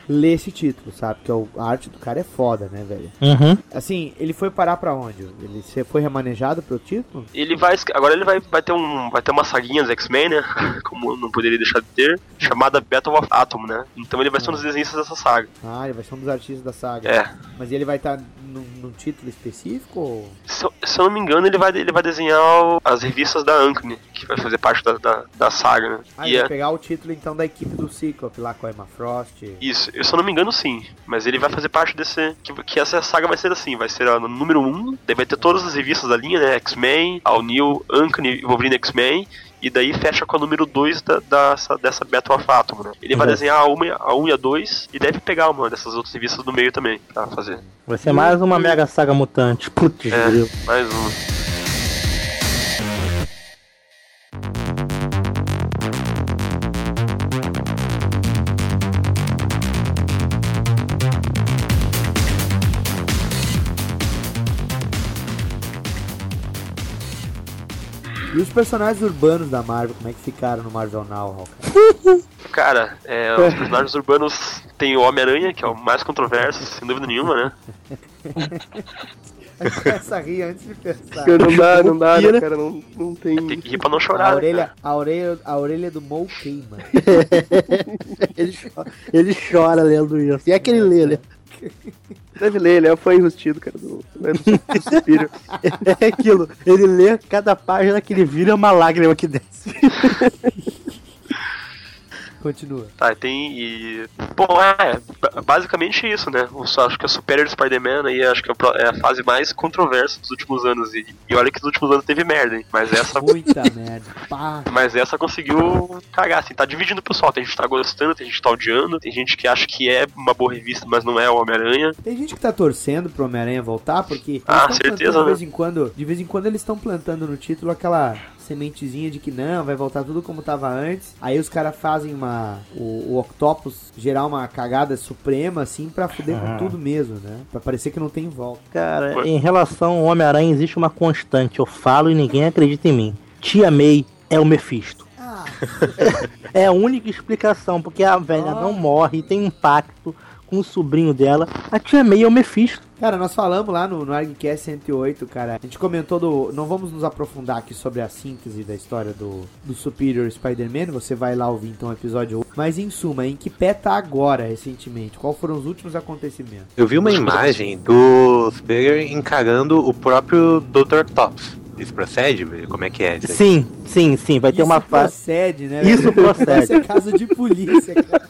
ler esse título, sabe? Que é a arte do cara é foda, né, velho? Uhum. Assim, ele foi parar pra onde? Ele se- foi remanejado pro título? Ele vai. Agora ele vai, vai ter um. Vai ter uma saguinha dos X-Men, né? Como não poderia deixar de ter, chamada Battle of Atom, né? Então ele vai ser um dos desenhistas dessa saga. Ah, ele vai ser um dos artistas da saga. É. Mas ele vai estar num, num título específico? Ou... Se, eu- se eu não me engano, ele vai, ele vai desenhar o- as revistas da Ankh, que vai fazer parte da, da, da saga, né? Ah, E ele é- vai pegar o título então da equipe do Cyclope lá com a Emma Frost. Isso, eu, se eu não me engano, sim. Mas ele vai fazer parte desse. Que, que essa saga vai ser assim: vai ser a número 1, um, daí vai ter todas as revistas da linha, né? X-Men, All New, Uncanny e Wolverine X-Men. E daí fecha com a número 2 da, dessa, dessa Battle of Atom, né? Ele vai Uhum. desenhar a 1 um, a um e a 2 e deve pegar uma dessas outras revistas do meio também pra fazer. Vai ser mais uma mega saga mutante. Putz, É, mais uma. E os personagens urbanos da Marvel, como é que ficaram no Marvel Now, Hawkeye? Cara, é, os personagens urbanos tem o Homem-Aranha, que é o mais controverso, sem dúvida nenhuma, né? Essa ri antes de pensar. Cara, não dá, não dá, né, Pira. cara? Não, não tem. Tem que rir pra não A chorar, né, orelha, cara? a, orelha, a orelha do Mo queima. ele, chora, ele chora lendo isso. E é que ele lê, né? Deve ler, ele é fã enrustido, cara, do, do, Suspiro. É aquilo. Ele lê cada página que ele vira é uma lágrima que desce. Continua. Tá, tem e. Bom, é, ba- basicamente isso, né? Eu só acho que a Superior Spider-Man aí acho que é a é a fase mais controversa dos últimos anos. E, e olha que nos últimos anos teve merda, hein? Mas essa. Muita merda. Pá. Mas essa conseguiu cagar, assim, tá dividindo o pessoal. Tem gente que tá gostando, tem gente que tá odiando, tem gente que acha que é uma boa revista, mas não é o Homem-Aranha. Tem gente que tá torcendo pro Homem-Aranha voltar, porque Ah, certeza, plantando de né? vez em quando, de vez em quando eles estão plantando no título aquela sementezinha de que não, vai voltar tudo como tava antes. Aí os caras fazem uma o, o Octopus gerar uma cagada suprema assim pra fuder Ah. com tudo mesmo, né? Pra parecer que não tem volta. Cara, em relação ao Homem-Aranha, existe uma constante. Eu falo e ninguém acredita em mim. Tia May é o Mephisto. Ah, É a única explicação, porque a velha Ah. não morre e tem um sobrinho dela. A tia May é o Mephisto. Cara, nós falamos lá no, no ArgCast 108, cara. A gente comentou do. Não vamos nos aprofundar aqui sobre a síntese da história do, do Superior Spider-Man. Você vai lá ouvir então o episódio 8. Mas em suma, em que pé tá agora, recentemente? Quais foram os últimos acontecimentos? Eu vi uma imagem do Superior encarando o próprio Dr. Tops. Isso procede? Como é que é? isso aí? Sim, sim, sim. Vai ter Isso uma fase. procede, né? Isso procede. Isso é caso de polícia, cara.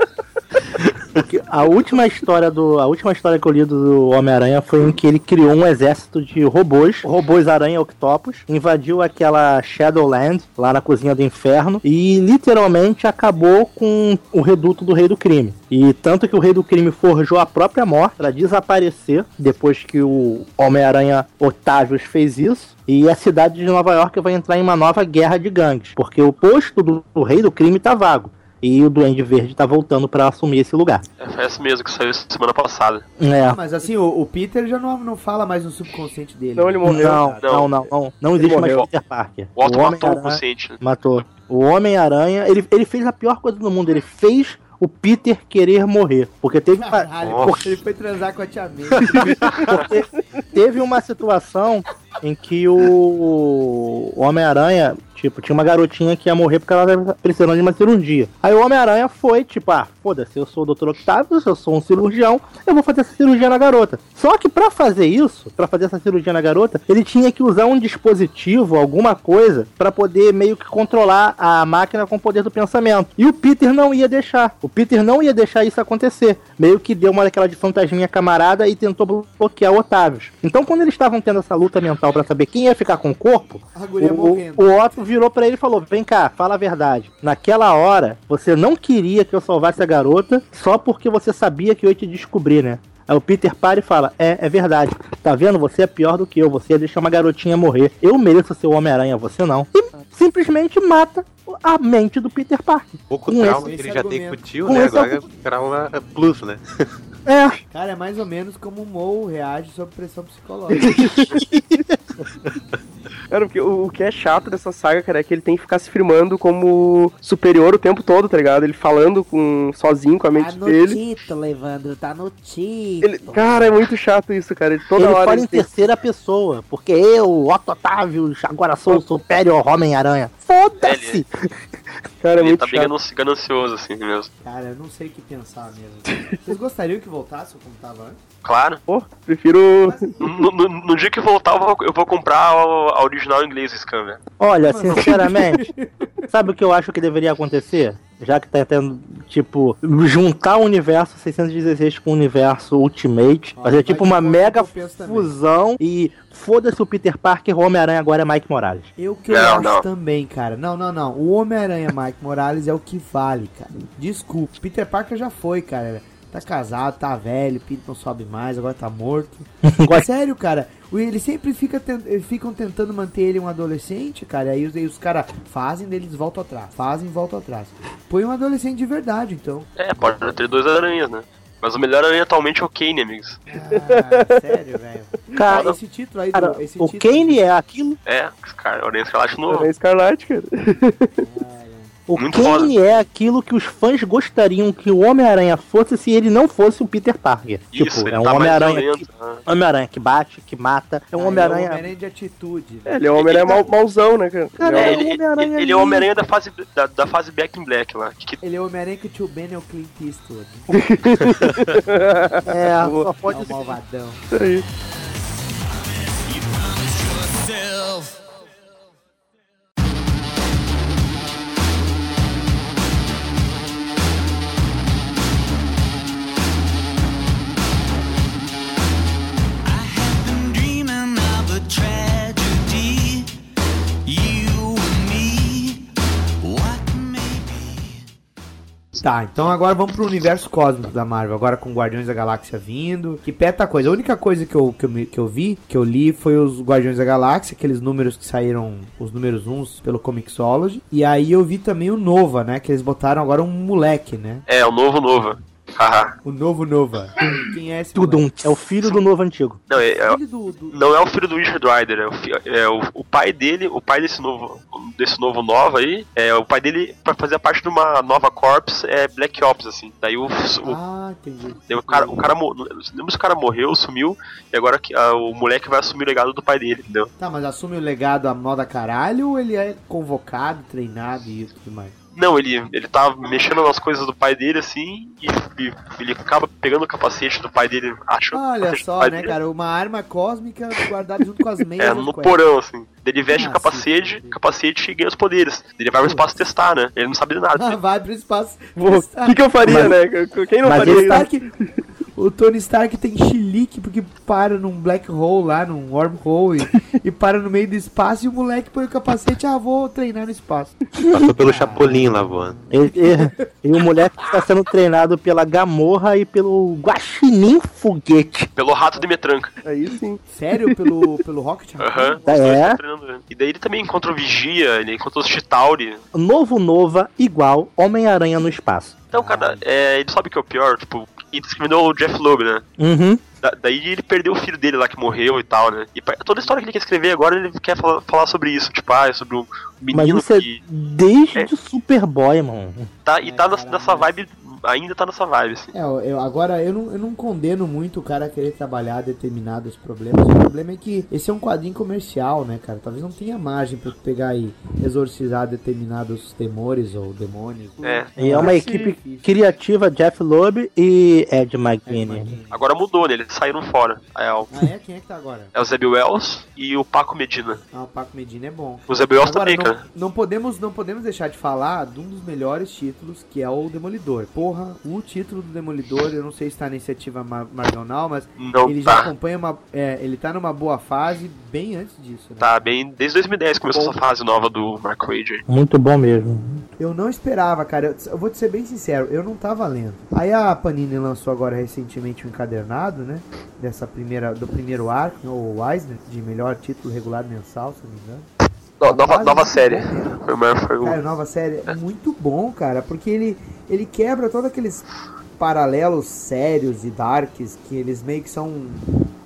Porque a última história do. A última história que eu li do Homem-Aranha foi em que ele criou um exército de robôs, robôs aranha octopus, invadiu aquela Shadowland lá na cozinha do inferno e literalmente acabou com o reduto do rei do crime. E tanto que o rei do crime forjou a própria morte para desaparecer depois que o Homem-Aranha Octavius fez isso. E a cidade de Nova York vai entrar em uma nova guerra de gangues, porque o posto do, do rei do crime tá vago. E o Duende Verde tá voltando para assumir esse lugar. É, foi essa mesmo que saiu semana passada. É. Mas assim, o, o Peter já não, não fala mais no subconsciente dele. Não, ele morreu. Não, não, não, não. Não existe mais. Peter Parker. O Otto matou o consciente. né? Matou. O Homem-Aranha, ele, ele fez a pior coisa do mundo. Ele fez o Peter querer morrer. Porque teve, uma- Caralho, Nossa. ele foi transar com a tia May. porque teve uma situação em que o Homem-Aranha, tipo, tinha uma garotinha que ia morrer porque ela tava precisando de uma cirurgia. Aí o Homem-Aranha foi, tipo, ah, foda-se, eu sou o Dr. Octavius, eu sou um cirurgião, eu vou fazer essa cirurgia na garota. Só que pra fazer isso, pra fazer essa cirurgia na garota, ele tinha que usar um dispositivo, alguma coisa, pra poder meio que controlar a máquina com o poder do pensamento. E o Peter não ia deixar. O Peter não ia deixar isso acontecer. Meio que deu uma daquela de fantasminha camarada e tentou bloquear o Otávios. Então, quando eles estavam tendo essa luta mental pra saber quem ia ficar com o corpo, o, o Otto virou pra ele e falou: Vem cá, fala a verdade. Naquela hora, você não queria que eu salvasse a garota só porque você sabia que eu ia te descobrir, né? Aí o Peter para e fala: É, é verdade. Tá vendo? Você é pior do que eu. Você ia deixar uma garotinha morrer. Eu mereço ser o Homem-Aranha, você não. E simplesmente mata a mente do Peter Parker. Pouco Com trauma esse que ele já tem com o tio, Com né? Agora trauma plus, né? É, Cara, é mais ou menos como o Mo reage sob pressão psicológica. Cara, porque o, o que é chato dessa saga, cara, é que ele tem que ficar se firmando como superior o tempo todo, tá ligado? Ele falando com sozinho com a tá mente no dele. título, Evandro, tá no título. Ele- cara, é muito chato isso, cara. Ele, toda ele hora fala ele em tem- terceira pessoa. Porque eu, Otto Otávio, agora sou o Superior Homem-Aranha. Foda-se! Cara, é Ele muito tá bem chato. gananci- ganancioso, assim mesmo. Cara, eu não sei o que pensar mesmo. Vocês gostariam que voltasse como tava antes? Claro. Pô, prefiro. No, no- no dia que voltar, eu vou, eu vou comprar a, a original em inglês, Scan, velho. Olha, sinceramente, sabe o que eu acho que deveria acontecer? Já que tá tendo, tipo, juntar o universo 616 com o universo Ultimate, fazer tipo uma mega fusão e foda-se o Peter Parker, o Homem-Aranha agora é Mike Morales. Eu que eu Não, acho não. também, cara. Não, não, não. O Homem-Aranha Mike Morales é o que vale, cara. Desculpa. Peter Parker já foi, cara. Tá casado, tá velho, Peter não sobe mais, agora tá morto. Sério, cara. o- Ele sempre fica tent- eles ficam tentando manter ele um adolescente, cara. Aí os, aí os caras fazem, daí eles voltam atrás. Fazem e voltam atrás. Põe um adolescente de verdade, então. É, pode ter dois aranhas, né? Mas o melhor aranha atualmente é o Kane, amigos. Ah, sério, velho. Cara, esse título aí, cara do, esse o título- Kane é aquilo. É, cara, Aranha Escarlate novo. É Escarlate, cara. O Muito Kane é aquilo que os fãs gostariam que o Homem-Aranha fosse se ele não fosse o Peter Parker. Isso, tipo, ele é um tá Homem-Aranha que, né? Homem-Aranha que bate, que mata. É um Ah, ele Homem-Aranha. É um Homem-Aranha de atitude. É, ele é um Homem-Aranha mal, mauzão, né, cara? Cara, É, é ele, o Homem-Aranha ele, ele é o. Homem-Aranha da fase, da, da fase Back in Black lá. Que, Ele é o Homem-Aranha que o tio Ben é o Clint Eastwood. É, só É pode o ser. malvadão. Isso aí. Tá, então agora vamos pro universo cósmico da Marvel. Agora com Guardiões da Galáxia vindo. Que peta coisa. A única coisa que eu, que eu, que eu vi, que eu li, foi os Guardiões da Galáxia, aqueles números que saíram, os números uns pelo Comixology. E aí eu vi também o Nova, né? Que eles botaram agora um moleque, né? é, o novo Nova. O novo Nova. Quem é esse Tudum. É o filho do novo antigo. Não, é, é- do, do- não é o filho do Richard Ryder, é o, fi- é o, o pai dele, o pai desse novo, desse novo Nova aí, é o pai dele pra fazer parte de uma nova Corps, é Black Ops, assim. Daí o, o, Ah, entendi. daí o cara, o cara, lembro se o cara morreu, sumiu, e agora que, ah, o moleque vai assumir o legado do pai dele, entendeu? Tá, mas assume o legado a moda caralho ou ele é convocado, treinado e tudo mais? Não, ele, ele tá mexendo nas coisas do pai dele, assim, e, e ele acaba pegando o capacete do pai dele, achando Olha só, né, dele. cara? Uma arma cósmica guardada junto com as meias. É, no porão, assim. Ele veste Ah, o capacete, capacete e ganha os poderes. Ele vai pro espaço testar, né? Ele não sabe de nada. Ah, vai pro espaço. O que, que eu faria, né? Quem não Mas faria ele isso? Stark, o Tony Stark tem chilique porque para num black hole lá, num wormhole, e, e para no meio do espaço e o moleque põe o capacete, ah, vou treinar no espaço. Passou pelo Chapolin lá voando. Ele- ele- e o moleque está sendo treinado pela Gamorra e pelo Guaxinim Foguete. Pelo rato de metranca. Aí sim. Sério? Pelo, pelo Rocket? Aham. É. Treinando ele. E daí ele também encontra o Vigia, ele encontra os Chitauri. Novo Nova igual Homem-Aranha no espaço. Então, cara, é, ele sabe o que é o pior, tipo, ele discriminou o Jeff Loeb, né? Uhum. Da- daí ele perdeu o filho dele lá que morreu e tal, né? E toda a história que ele quer escrever agora, ele quer falar, falar sobre isso, tipo, ah, é sobre um Mas menino isso é que desde o Superboy, mano. tá, e tá nessa, nessa vibe, ainda tá nessa vibe, assim. É, eu, agora eu não, eu não condeno muito o cara querer trabalhar determinados problemas. O problema é que esse é um quadrinho comercial, né, cara? Talvez não tenha margem pra tu pegar e exorcizar determinados temores ou demônios. É. E é uma Ah, equipe sim. criativa, Jeff Loeb e Ed McGuinness. Agora mudou, né? Eles saíram fora. É o, Ah, é? Quem é que tá agora? é o Zeb Wells e o Paco Medina. Ah, o Paco Medina é bom. O Zeb Wells Agora, também, não, cara. não podemos, não podemos deixar de falar de um dos melhores títulos, que é o Demolidor. Porra, o título do Demolidor, eu não sei se tá na iniciativa Mar Marvel Now, mas Não ele já tá. acompanha uma. É, ele tá numa boa fase bem antes disso, né? Tá bem, desde 2010 começou essa fase nova do Mark Waid. Muito bom mesmo. Eu não esperava, cara. Eu, eu vou te ser bem sincero, eu não tava lendo. Aí a Panini lançou agora recentemente um encadernado, né? Dessa primeira, do primeiro arco, né, o Eisner, de melhor título regular mensal, se não me engano. No- nova, nova muito série. bom mesmo. Foi, o maior- foi o. Cara, nova série é muito bom, cara, porque ele, ele quebra todos aqueles paralelos sérios e darks que eles meio que são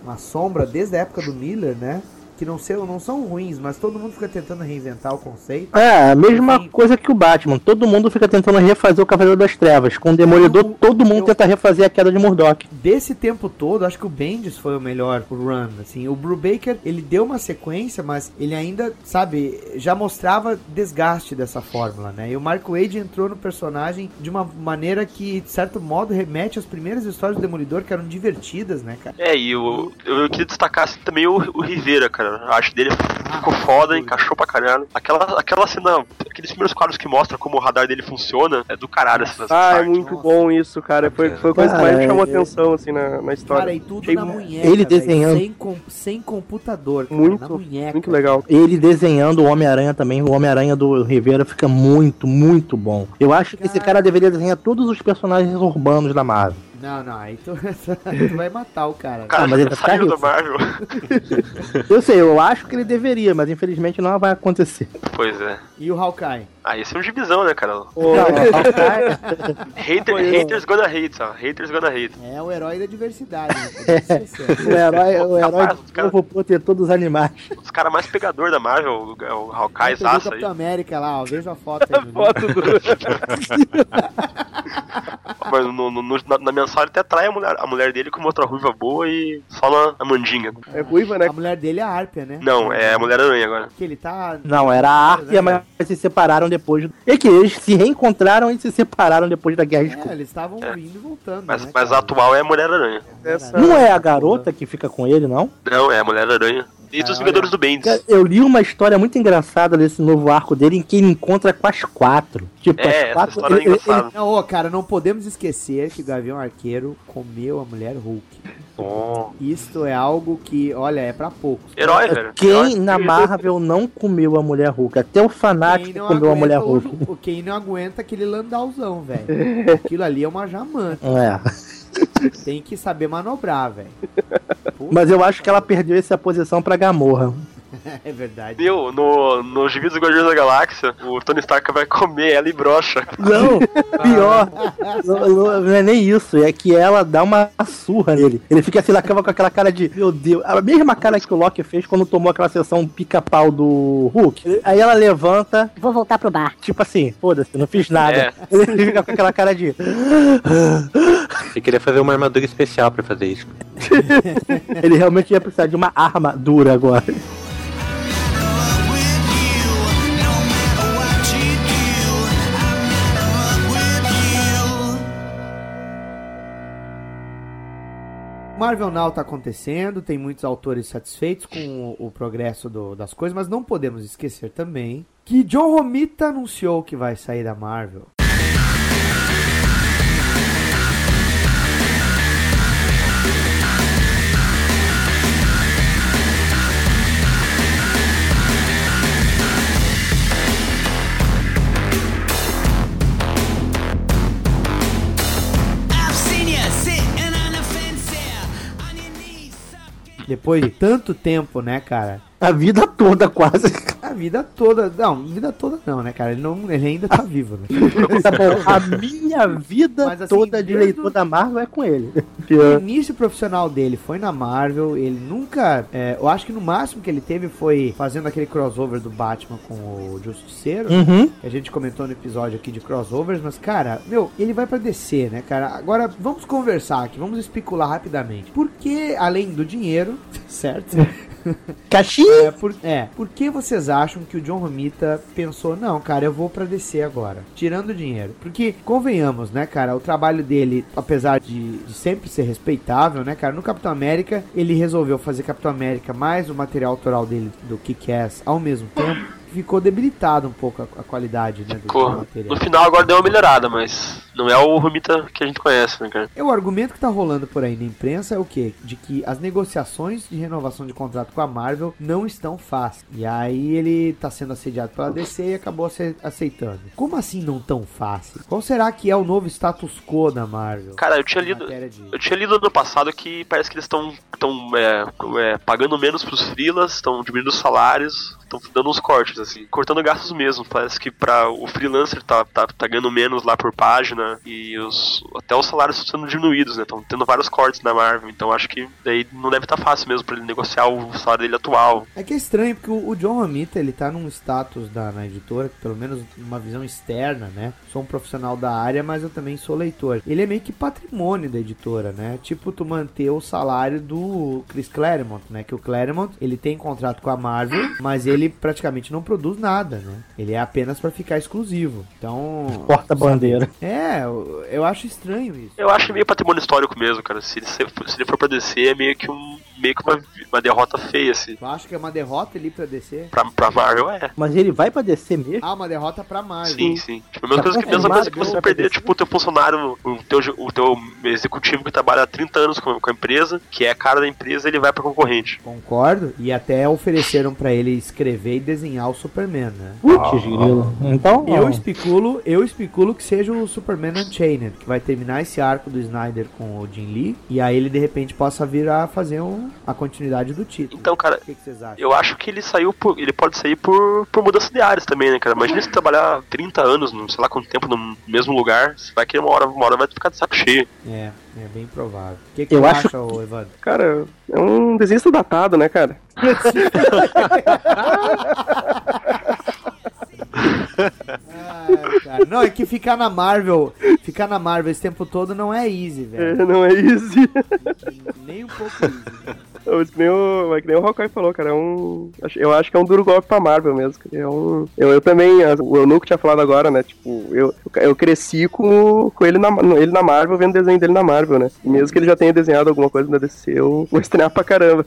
uma sombra desde a época do Miller, né? Que não, são não são ruins, mas todo mundo fica tentando reinventar o conceito. É, a mesma coisa que o Batman. Todo mundo fica tentando refazer o Cavaleiro das Trevas. Com o Demolidor, Eu- todo mundo eu- tenta refazer a queda de Murdoch. Desse tempo todo, acho que o Bendis foi o melhor run, assim. O Brubaker, ele deu uma sequência, mas ele ainda, sabe, já mostrava desgaste dessa fórmula, né? E o Mark Wade entrou no personagem de uma maneira que, de certo modo, remete às primeiras histórias do Demolidor, que eram divertidas, né, cara? É, e eu, eu queria destacar assim, também o, o Rivera, cara. A arte dele ficou foda, encaixou pra caralho. Aquela, aquela cena, aqueles primeiros quadros que mostram como o radar dele funciona, é do caralho essa Ah, é muito bom isso, cara. Foi, foi a coisa que mais me chamou é- atenção, assim, na, na história. Cara, e tudo Achei na mu- munheca, ele desenhando. Sem, com- sem computador, cara, Muito, na munheca. muito legal. Ele desenhando o Homem-Aranha também. O Homem-Aranha do Rivera fica muito, muito bom. Eu acho que esse cara deveria desenhar todos os personagens urbanos da Marvel. Não, não, aí tu, tu vai matar o cara. O cara Ah, mas ele tá saiu rico. Marvel. Eu sei, eu acho que ele deveria, mas infelizmente não vai acontecer. pois é. E o Hawkeye? Ah, esse é um divisão, né, cara? Hawkeye- Hater, haters gonna hate, ó. Haters gonna hate. É o herói da diversidade, né? O herói, o herói Capaz, do cara. povo protetor dos animais. Os caras mais pegador da Marvel, o, o Hawkeye Zaça aí. Capitão América lá, ó. Veja a foto aí. no Foto do... Mas no, no- no- na, na mensal ele até atrai a mulher, a mulher dele como outra ruiva boa e só na, na mandinga. É ruiva, né? A mulher dele é a Árpia, né? Não, é a Mulher-Aranha agora. Que ele tá. Não, era a Árpia, mas se separaram depois. É que eles se reencontraram e se separaram depois da Guerra de É, eles estavam indo e voltando. Mas, né, mas a atual é a Mulher-Aranha. Essa... Não é a garota que fica com ele, não? Não, é a Mulher-Aranha. E dos Ah, Vingadores do Bendis. Eu li uma história muito engraçada desse novo arco dele em que ele encontra com as quatro. Tipo, É, as essa quatro. história é ele- ele-. Não, ô, cara, não podemos esquecer que o Gavião Arqueiro comeu a mulher Hulk. Bom. Isto é algo que, olha, é pra poucos. Herói, velho. Quem Herói. na Marvel não comeu a mulher Hulk? Até o fanático comeu a mulher Hulk. o, o- quem não aguenta aquele landauzão, velho. Aquilo ali é uma jamanta. É. Tem que saber manobrar, velho. Mas eu acho que ela perdeu essa posição pra Gamorra. É verdade. Meu, no, no Gibi dos Guardiões da Galáxia, o Tony Stark vai comer ela e brocha. Não, pior. não, não- não é nem isso, é que ela dá uma surra nele. Ele fica assim na cama com aquela cara de, meu Deus, a mesma cara que o Loki fez quando tomou aquela sessão pica-pau do Hulk. Aí ela levanta, Vou voltar pro bar. tipo assim, foda-se, não fiz nada. É. Ele fica com aquela cara de. Você queria fazer uma armadura especial pra fazer isso. Ele realmente ia precisar de uma arma dura agora. Marvel Now tá acontecendo, tem muitos autores satisfeitos com o, o progresso do- das coisas, mas não podemos esquecer também que John Romita anunciou que vai sair da Marvel. Depois de tanto tempo, né, cara? A vida toda, quase. A vida toda. Não, vida toda não, né, cara? Ele, não, ele ainda tá vivo, né? Tá bom, a minha vida Mas, assim, toda de leitor da Marvel é com ele. O início profissional dele foi na Marvel, ele nunca. é, eu acho que no máximo que ele teve foi fazendo aquele crossover do Batman com o Justiceiro. Uhum. Que a gente comentou no episódio aqui de crossovers, mas, cara, meu, ele vai pra DC, né, cara? Agora, vamos conversar aqui, vamos especular rapidamente. Por que, além do dinheiro, certo? Caixinha? É por, é, por que vocês acham que o John Romita pensou, não, cara, eu vou pra DC agora, tirando o dinheiro? Porque, convenhamos, né, cara, o trabalho dele, apesar de, de sempre ser respeitável, né, cara, no Capitão América, ele resolveu fazer Capitão América mais o material autoral dele do Kick-Ass ao mesmo tempo. Ficou debilitado um pouco a, a qualidade, né, Ficou. material. No final agora deu uma melhorada, mas não é o Romita que a gente conhece, né, cara? É, o argumento que tá rolando por aí na imprensa é o quê? De que as negociações de renovação de contrato com a Marvel não estão fáceis. E aí ele tá sendo assediado pela DC e acabou ace- aceitando. Como assim não tão fácil? Qual será que é o novo status quo da Marvel? Cara, eu tinha lido. De- Eu tinha lido no passado que parece que eles estão tão, é, é, pagando menos pros freelas, estão diminuindo os salários, estão dando uns cortes, assim, cortando gastos mesmo. Parece que para o freelancer tá, tá, tá ganhando menos lá por página e os, até os salários estão sendo diminuídos, né? Estão tendo vários cortes na Marvel, então acho que daí não deve estar fácil mesmo para ele negociar o salário dele atual. É que é estranho, porque o, John Romita, ele tá num status da, na editora, pelo menos uma visão externa, né? Sou um profissional da área, mas eu também sou leitor. Ele é meio que patrimônio da editora, né? Tipo, tu manter o salário do Chris Claremont, né? Que o Claremont, ele tem contrato com a Marvel, mas ele praticamente não produz nada, né? Ele é apenas pra ficar exclusivo. Então... Porta-bandeira. É, eu, eu acho estranho isso. Eu acho meio patrimônio histórico mesmo, cara. Se ele, se ele for pra descer, é meio que um. Meio que uma, uma derrota feia, assim. Tu acha que é uma derrota ali pra descer? Pra, pra Marvel, é. Mas ele vai pra descer mesmo? Ah, uma derrota pra Marvel. Sim, sim. Tipo, a mesma, Tá coisa, que, mesma coisa que você perder, tipo, o teu funcionário, o teu, o teu executivo que trabalha há 30 anos com, com a empresa, que é a cara da empresa, ele vai pra concorrente. Concordo. E até ofereceram pra ele escrever e desenhar o Superman, né? Putz, grilo. Então, Eu especulo, eu especulo que seja o Superman Unchained, que vai terminar esse arco do Snyder com o Jim Lee, e aí ele de repente possa vir a fazer um- a continuidade do título. Então, cara, O que, que vocês acham? eu acho que ele saiu por. Ele pode sair por, por mudança de áreas também, né, cara? Imagina se trabalhar 30 anos, não sei lá quanto tempo, no mesmo lugar, você vai que uma hora, uma hora vai ficar de saco cheio. É, é bem provável. O que, que Eu acho acha, ô, Evandro? Cara, é um desenho datado, né, cara? Cara. Não, é que ficar na Marvel, ficar na Marvel esse tempo todo não é easy, É, velho. não é easy. Nem um pouco easy. É que nem o, é que nem o Hawkeye falou, cara. É um. Eu acho que é um duro golpe pra Marvel mesmo. É um, eu, eu também, o Eunuco tinha falado agora, né? Tipo, eu, eu cresci com, com ele, na, ele na Marvel, vendo desenho dele na Marvel, né? E mesmo que ele já tenha desenhado alguma coisa na DC, eu vou estranhar pra caramba.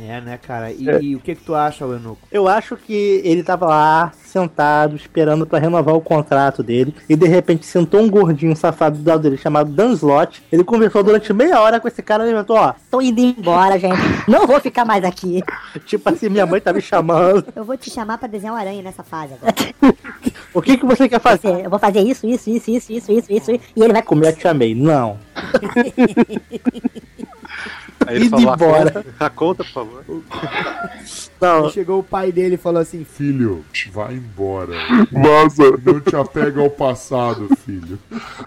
É, né, cara? E, É. e o que, que tu acha, Eunuco? eu acho que ele tava lá, sentado, esperando pra renovar o contrato dele, e de repente sentou um gordinho safado do lado dele chamado Dan Slott. Ele conversou durante meia hora com esse cara e inventou, ó, Tô indo embora, gente. Não vou ficar mais aqui. tipo assim, minha mãe tá me chamando. Eu vou te chamar pra desenhar uma aranha nessa fase agora. O que que você quer fazer? Você- Eu vou fazer isso, isso, isso, isso, isso, isso, isso, e ele vai Como eu te chamei? Não. Aí ele falou, a embora. conta, a conta, por favor. Não, Chegou o pai dele e falou assim: Filho, vai embora. Vaza. Não te apega ao passado, filho.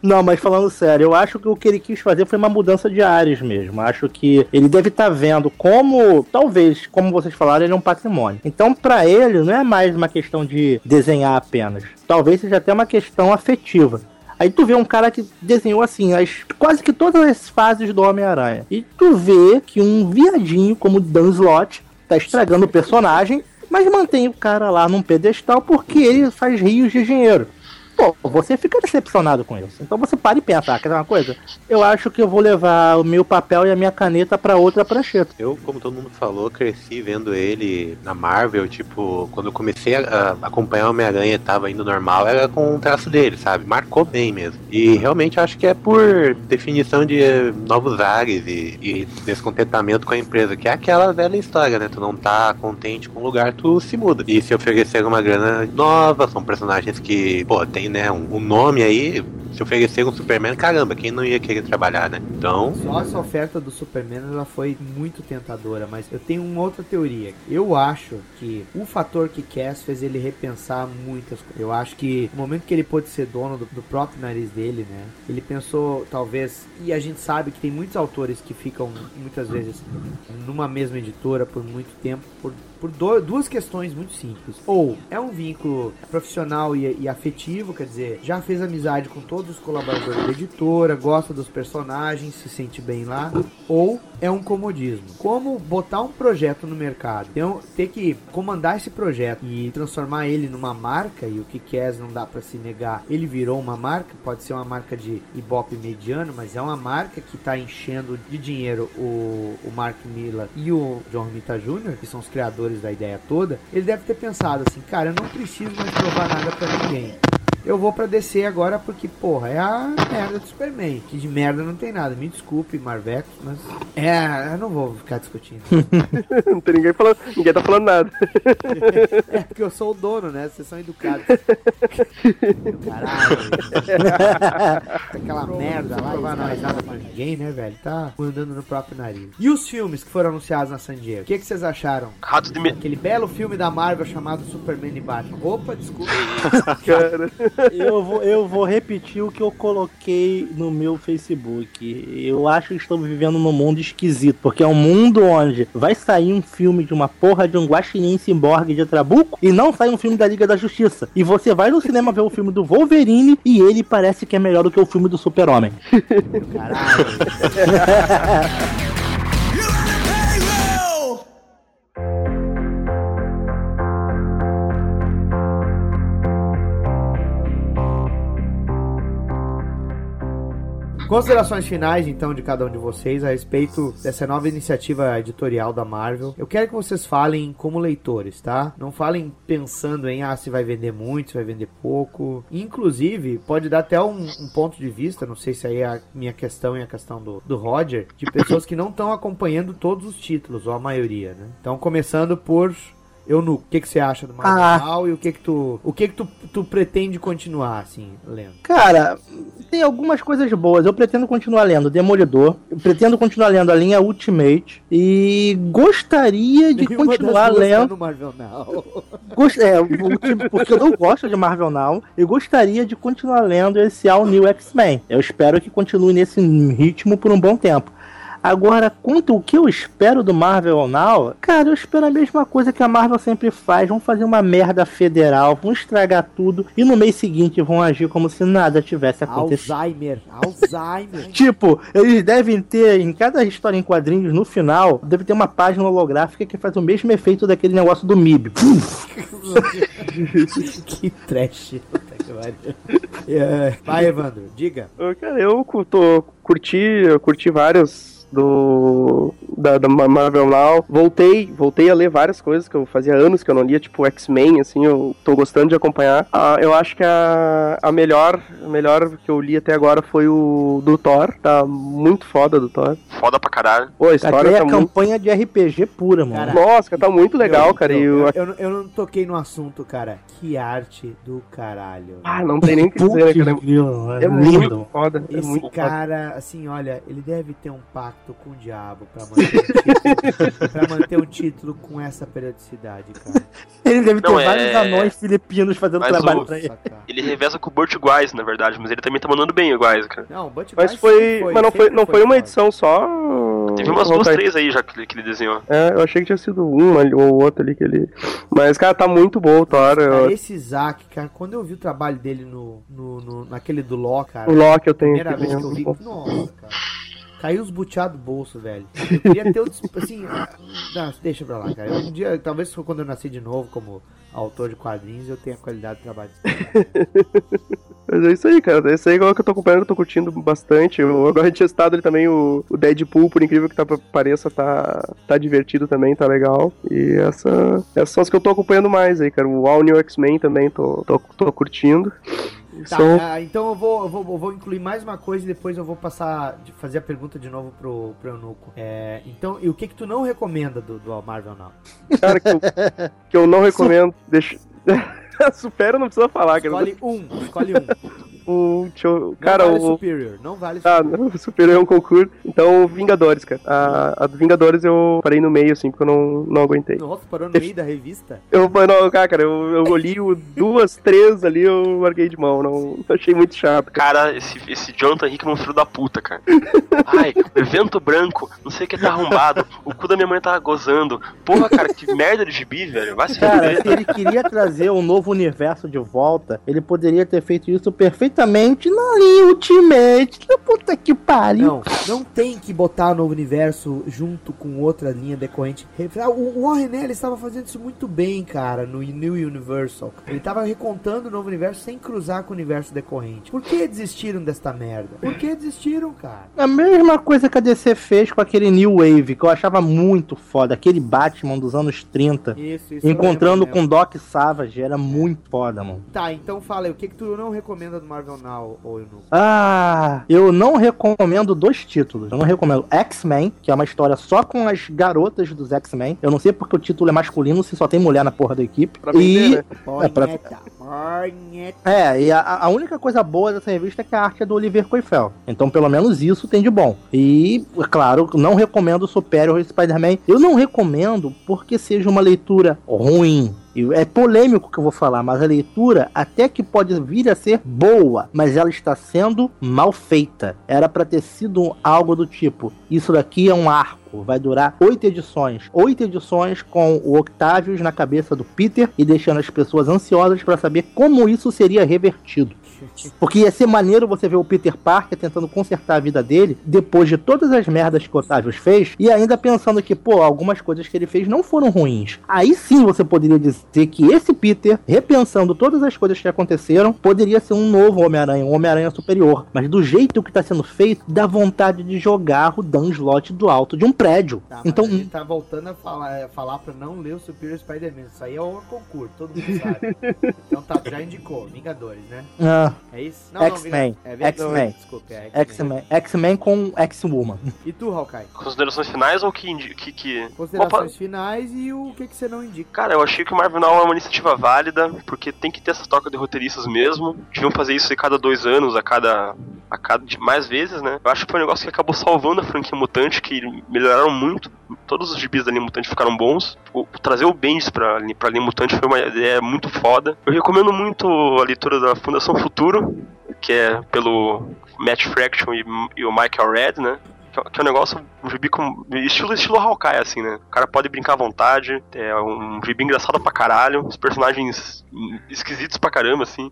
Não, mas falando sério, eu acho que o que ele quis fazer foi uma mudança de áreas mesmo. Acho que ele deve estar vendo como, talvez, como vocês falaram, ele é um patrimônio. Então, pra ele, não é mais uma questão de desenhar apenas. Talvez seja até uma questão afetiva. Aí tu vê um cara que desenhou assim, as, quase que todas as fases do Homem-Aranha. E tu vê que um viadinho como Dan Slott tá estragando o personagem, mas mantém o cara lá num pedestal porque ele faz rios de dinheiro. Pô, você fica decepcionado com isso. Então você para e pensa, ah, quer uma coisa? Eu acho que eu vou levar o meu papel e a minha caneta pra outra prancheta. Eu, como todo mundo falou, cresci vendo ele na Marvel, tipo, quando eu comecei a, a acompanhar o Homem-Aranha tava indo normal, era com o traço dele, sabe? Marcou bem mesmo. E realmente acho que é por definição de eh, novos ares e, e descontentamento com a empresa, que é aquela velha história, né? Tu não tá contente com o lugar, tu se muda. E se oferecer uma grana nova, são personagens que, pô, tem, né, um, um nome aí, se oferecer um Superman, caramba, quem não ia querer trabalhar, né? Então, Só essa oferta do Superman ela foi muito tentadora, mas eu tenho uma outra teoria. Eu acho que o fator que Cass fez ele repensar muitas coisas. Eu acho que no momento que ele pôde ser dono do, do próprio nariz dele, né? Ele pensou, talvez, e a gente sabe que tem muitos autores que ficam muitas vezes numa mesma editora por muito tempo por por duas questões muito simples. Ou é um vínculo profissional e, e afetivo, quer dizer, já fez amizade com todos os colaboradores da editora, gosta dos personagens, se sente bem lá. Ou é um comodismo. Como botar um projeto no mercado, então, ter que comandar esse projeto e transformar ele numa marca, e o que quer não dá pra se negar, ele virou uma marca, pode ser uma marca de ibope mediano, mas é uma marca que tá enchendo de dinheiro o, o Mark Miller e o John Romita Jr., que são os criadores da ideia toda, ele deve ter pensado assim, cara, eu não preciso mais provar nada pra ninguém. Eu vou pra DC agora porque, porra, é a merda do Superman. Que de merda não tem nada. Me desculpe, Marvex, mas. É, eu não vou ficar discutindo. não tem ninguém falando, ninguém tá falando nada. é porque eu sou o dono, né? Vocês são educados. Caralho. Aquela merda lá, não vai nada pra ninguém, né, velho? Tá mandando no próprio nariz. E os filmes que foram anunciados na San Diego? O que, que vocês acharam? Ratos de. Aquele belo filme da Marvel chamado Superman e Batman. Opa, desculpa. Cara. Eu vou, eu vou repetir o que eu coloquei no meu Facebook. Eu acho que estamos vivendo num mundo esquisito, porque é um mundo onde vai sair um filme de uma porra de um guaxinim ciborgue de Trabuco e não sai um filme da Liga da Justiça. E você vai no cinema ver o filme do Wolverine e ele parece que é melhor do que o filme do Super-Homem. Caralho. Considerações finais, então, de cada um de vocês a respeito dessa nova iniciativa editorial da Marvel. Eu quero que vocês falem como leitores, tá? Não falem pensando em, ah, se vai vender muito, se vai vender pouco. Inclusive, pode dar até um, um ponto de vista, não sei se aí é a minha questão e a questão do, do Roger, de pessoas que não estão acompanhando todos os títulos, ou a maioria, né? Então, começando por Eunuco, o que, que você acha do Marvel e o que que tu, o que que tu, tu pretende continuar, assim, lendo? Cara, tem algumas coisas boas. Eu pretendo continuar lendo Demolidor. Eu pretendo continuar lendo a linha Ultimate. E gostaria de Nenhuma continuar tá lendo. no Marvel Now. Gost... É, porque eu não gosto de Marvel Now. E gostaria de continuar lendo esse All New X-Men. Eu espero que continue nesse ritmo por um bom tempo. Agora, quanto o que eu espero do Marvel Now, cara, eu espero a mesma coisa que a Marvel sempre faz. Vão fazer uma merda federal, vão estragar tudo e no mês seguinte vão agir como se nada tivesse acontecido. Alzheimer, Alzheimer. Tipo, eles devem ter, em cada história em quadrinhos, no final, deve ter uma página holográfica que faz o mesmo efeito daquele negócio do MIB. Que trash. É, Vai, Evandro, diga. Cara, eu cu- tô, curti, eu curti vários do da, da Ma- Marvel Now. Voltei, voltei a ler várias coisas que eu fazia anos que eu não lia, tipo X-Men, assim, eu tô gostando de acompanhar. Ah, eu acho que a, a melhor, a melhor que eu li até agora foi o do Thor, tá muito foda do Thor. Foda pra caralho. Pô, a história Aqui é tá muito campanha de RPG pura, mano. Cara, Nossa, tá muito legal, Eu- cara. Eu, e eu, eu- eu não- toquei no assunto, cara. Que arte do caralho. Ah, não tem nem o que dizer, né, cara? É é lindo. muito foda. É Esse muito foda. cara, assim, olha, ele deve ter um pacto pacto com o diabo pra manter, um título, pra manter um título com essa periodicidade, cara. Ele deve ter Não, é- vários anões filipinos fazendo Mas trabalho o- pra ele. Ele reveza com o Burt Guys, na verdade, mas ele também tá mandando bem o Guys, cara. Não, o Butch Mas foi. sempre mas não foi, sempre não foi uma foda. edição só. Teve umas duas, três aí já que ele, que ele desenhou. É, eu achei que tinha sido um ali, ou outro ali que ele. Mas, cara, tá muito bom o Thor. Cara, eu- esse Isaac, cara, quando eu vi o trabalho dele no, no, no- naquele do Ló, cara. O Loki eu tenho Primeira aqui vez que eu vi. dentro. Nossa, cara. Caiu os buteados do bolso, velho. Eu queria ter o. Assim. Não, deixa pra lá, cara. Um dia, talvez quando eu nasci de novo como autor de quadrinhos, eu tenha qualidade de trabalho. Mas é isso aí, cara. Esse aí é o que eu tô acompanhando, que eu tô curtindo bastante. Eu agora tinha citado ali também o, o Deadpool, por incrível que tá, pareça, tá, tá divertido também, tá legal. E essa, essas são as que eu tô acompanhando mais aí, cara. O All New X-Men também tô, tô, tô curtindo. Tá, ah, então eu vou, eu, vou, eu vou incluir mais uma coisa e depois eu vou passar de fazer a pergunta de novo pro, pro Eunuco. É, então, e o que que tu não recomenda do, do Marvel Now? Cara, que eu, que eu não recomendo. Deixa. Supera não precisa falar, cara. Escolhe um, escolhe um. O, eu- Não cara, vale o. Superior, não vale Ah, Superior. não, Superior é um concurso. Então, Vingadores, cara. A, a do Vingadores eu parei no meio, assim, porque eu não, não aguentei. Nossa, parou no meio da revista? Eu, não, cara, cara, eu, eu li o duas, três ali, eu larguei de mão. Não, achei muito chato. Cara, esse, esse Jonathan Hickman é um filho da puta, cara. Ai, o evento branco, não sei o que tá arrombado, o cu da minha mãe tá gozando. Porra, cara, que merda de gibi, velho. Vai se Cara, se ele queria trazer um novo universo de volta, ele poderia ter feito isso perfeitamente na linha Ultimate. Que puta que pariu. Não, não tem que botar o novo universo junto com outra linha decorrente. O Warren Ellis estava fazendo isso muito bem, cara, no New Universal. Ele estava recontando o novo universo sem cruzar com o universo decorrente. Por que desistiram desta merda? Por que desistiram, cara? A mesma coisa que a DC fez com aquele New Wave, que eu achava muito foda. Aquele Batman dos anos 30. Isso, isso. Encontrando com. Doc Savage, era muito foda, mano. Tá, então fala aí, o que que tu não recomenda do Marvel Now, ou Eunuco? Ah, eu não recomendo dois títulos. Eu não recomendo X-Men, que é uma história só com as garotas dos X-Men. Eu não sei porque o título é masculino se só tem mulher na porra da equipe. Pra vender, e né? É, pra-. É, e a, a única coisa boa dessa revista é que a arte é do Oliver Coifel. Então, pelo menos isso tem de bom. E, é claro, não recomendo Superior Spider-Man. Eu não recomendo porque seja uma leitura ruim. É polêmico o que eu vou falar, mas a leitura até que pode vir a ser boa, mas ela está sendo mal feita. Era pra ter sido algo do tipo: isso daqui é um arco, vai durar oito edições. Oito edições com o Octavius na cabeça do Peter e deixando as pessoas ansiosas pra saber como isso seria revertido. Porque ia ser maneiro você ver o Peter Parker tentando consertar a vida dele depois de todas as merdas que o Octavius fez e ainda pensando que, pô, algumas coisas que ele fez não foram ruins. Aí sim você poderia dizer que esse Peter, repensando todas as coisas que aconteceram, poderia ser um novo Homem-Aranha, um Homem-Aranha superior. Mas do jeito que tá sendo feito, dá vontade de jogar o Dan Slott do alto de um prédio. Tá, então, ele tá voltando a falar, a falar pra não ler o Superior Spider-Man. Isso aí é o concurso, todo mundo sabe. então tá, já indicou. Vingadores, né? ah, É isso? X-Men, Vingadores. É Vingadores, X-Men. Desculpa, é X-Men X-Men com X-Woman. E tu, Hawkeye? Considerações finais ou que. que, que... Considerações finais e o que, que você não indica? Cara, eu achei que o Marvel Now é uma iniciativa válida, porque tem que ter essa troca de roteiristas mesmo. Deviam fazer isso a cada dois anos, a cada. a cada mais vezes, né? Eu acho que foi um negócio que acabou salvando a franquia Mutante, que melhoraram muito. Todos os gibis da linha Mutante ficaram bons. O, trazer o Bendis pra, pra linha Mutante foi uma ideia muito foda. Eu recomendo muito a leitura da Fundação Futuro, que é pelo Matt Fraction e, e o Michael Red, né? Que é- que é um negócio, um gibi com. Estilo, estilo Hawkeye, assim, né? O cara pode brincar à vontade. É um gibi engraçado pra caralho. Os personagens esquisitos pra caramba, assim.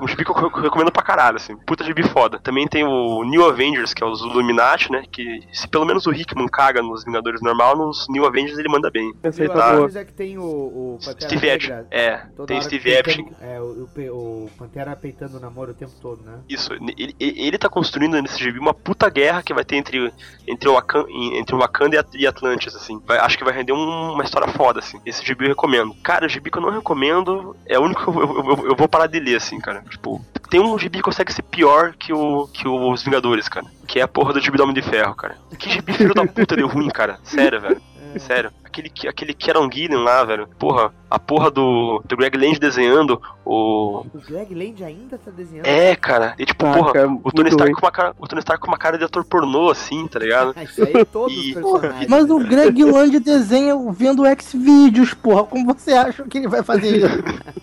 Um gibi que eu re- recomendo pra caralho, assim. Puta gibi foda. Também tem o New Avengers, que é os Illuminati, né? Que se pelo menos o Hickman caga nos Vingadores normal, nos New Avengers ele manda bem. Essa aí o tá boa. Avengers é que tem o, o Pantera Steve. Negra É, toda tem Steve Epstein. É, o, o o Pantera peitando o namoro o tempo todo, né? Isso, ele, ele tá construindo nesse gibi uma puta guerra que vai ter entre, entre, o, Wakan, entre o Wakanda e e Atlantis, assim. Vai- acho que vai render um- uma história foda, assim. Esse gibi eu recomendo. Cara, o gibi que eu não recomendo é o único que eu, eu- eu- eu vou parar de ler, assim, cara. Tipo, tem um gibi que consegue ser pior que, o, que os Vingadores, cara. Que é a porra do gibi do Homem de Ferro, cara. Que gibi filho da puta de ruim, cara. Sério, velho. Sério. Aquele, que- aquele Kieron Gillen lá, velho. Porra, a porra do, do Greg Land desenhando o. O Greg Land ainda tá desenhando. É, cara. E tipo, Ah, porra, cara, o Tony Stark com uma cara. O Tony Stark com uma cara de ator pornô, assim, tá ligado? Isso aí todos E- os personagens. Mas o Greg Land desenha vendo X-Vídeos, porra. Como você acha que ele vai fazer isso?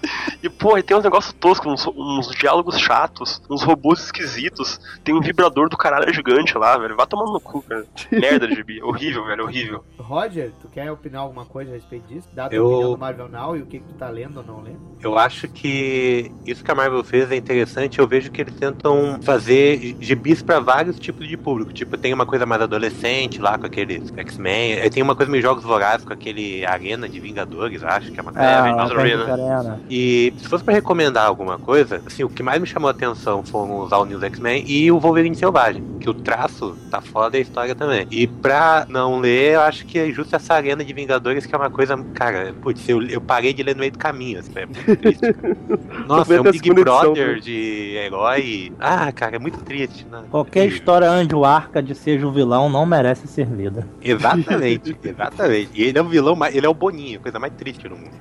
E, porra, e tem uns negócios toscos, uns, uns diálogos chatos, uns robôs esquisitos. Tem um vibrador do caralho gigante lá, velho. Vai tomando no cu, cara. Merda de gibi. Horrível, velho, horrível. Roger, tu quer opinar alguma coisa a respeito disso? Dá a tua Eu- opinião do Marvel Now e o que, que tu tá lendo ou não lendo? Eu acho que isso que a Marvel fez é interessante. Eu vejo que eles tentam fazer gibis pra vários tipos de público. Tipo, tem uma coisa mais adolescente lá com aqueles X-Men. Tem uma coisa meio jogos vorazes com aquele Arena de Vingadores, acho que é uma coisa. É, Vingador tem Arena. Arena. E se fosse pra recomendar alguma coisa, assim, o que mais me chamou a atenção foram os All News X-Men e o Wolverine Selvagem, que o traço tá foda e a história também. E pra não ler, eu acho que é justo essa arena de Vingadores, que é uma coisa, cara, putz, eu, eu parei de ler no meio do caminho, assim, é muito triste. cara. Nossa, é um Big Brother né? de herói. Ah, cara, é muito triste, né? Qualquer história onde o Arca de seja o vilão não merece ser lida. Exatamente, exatamente. E ele é o vilão, ele é o Boninho, coisa mais triste no mundo.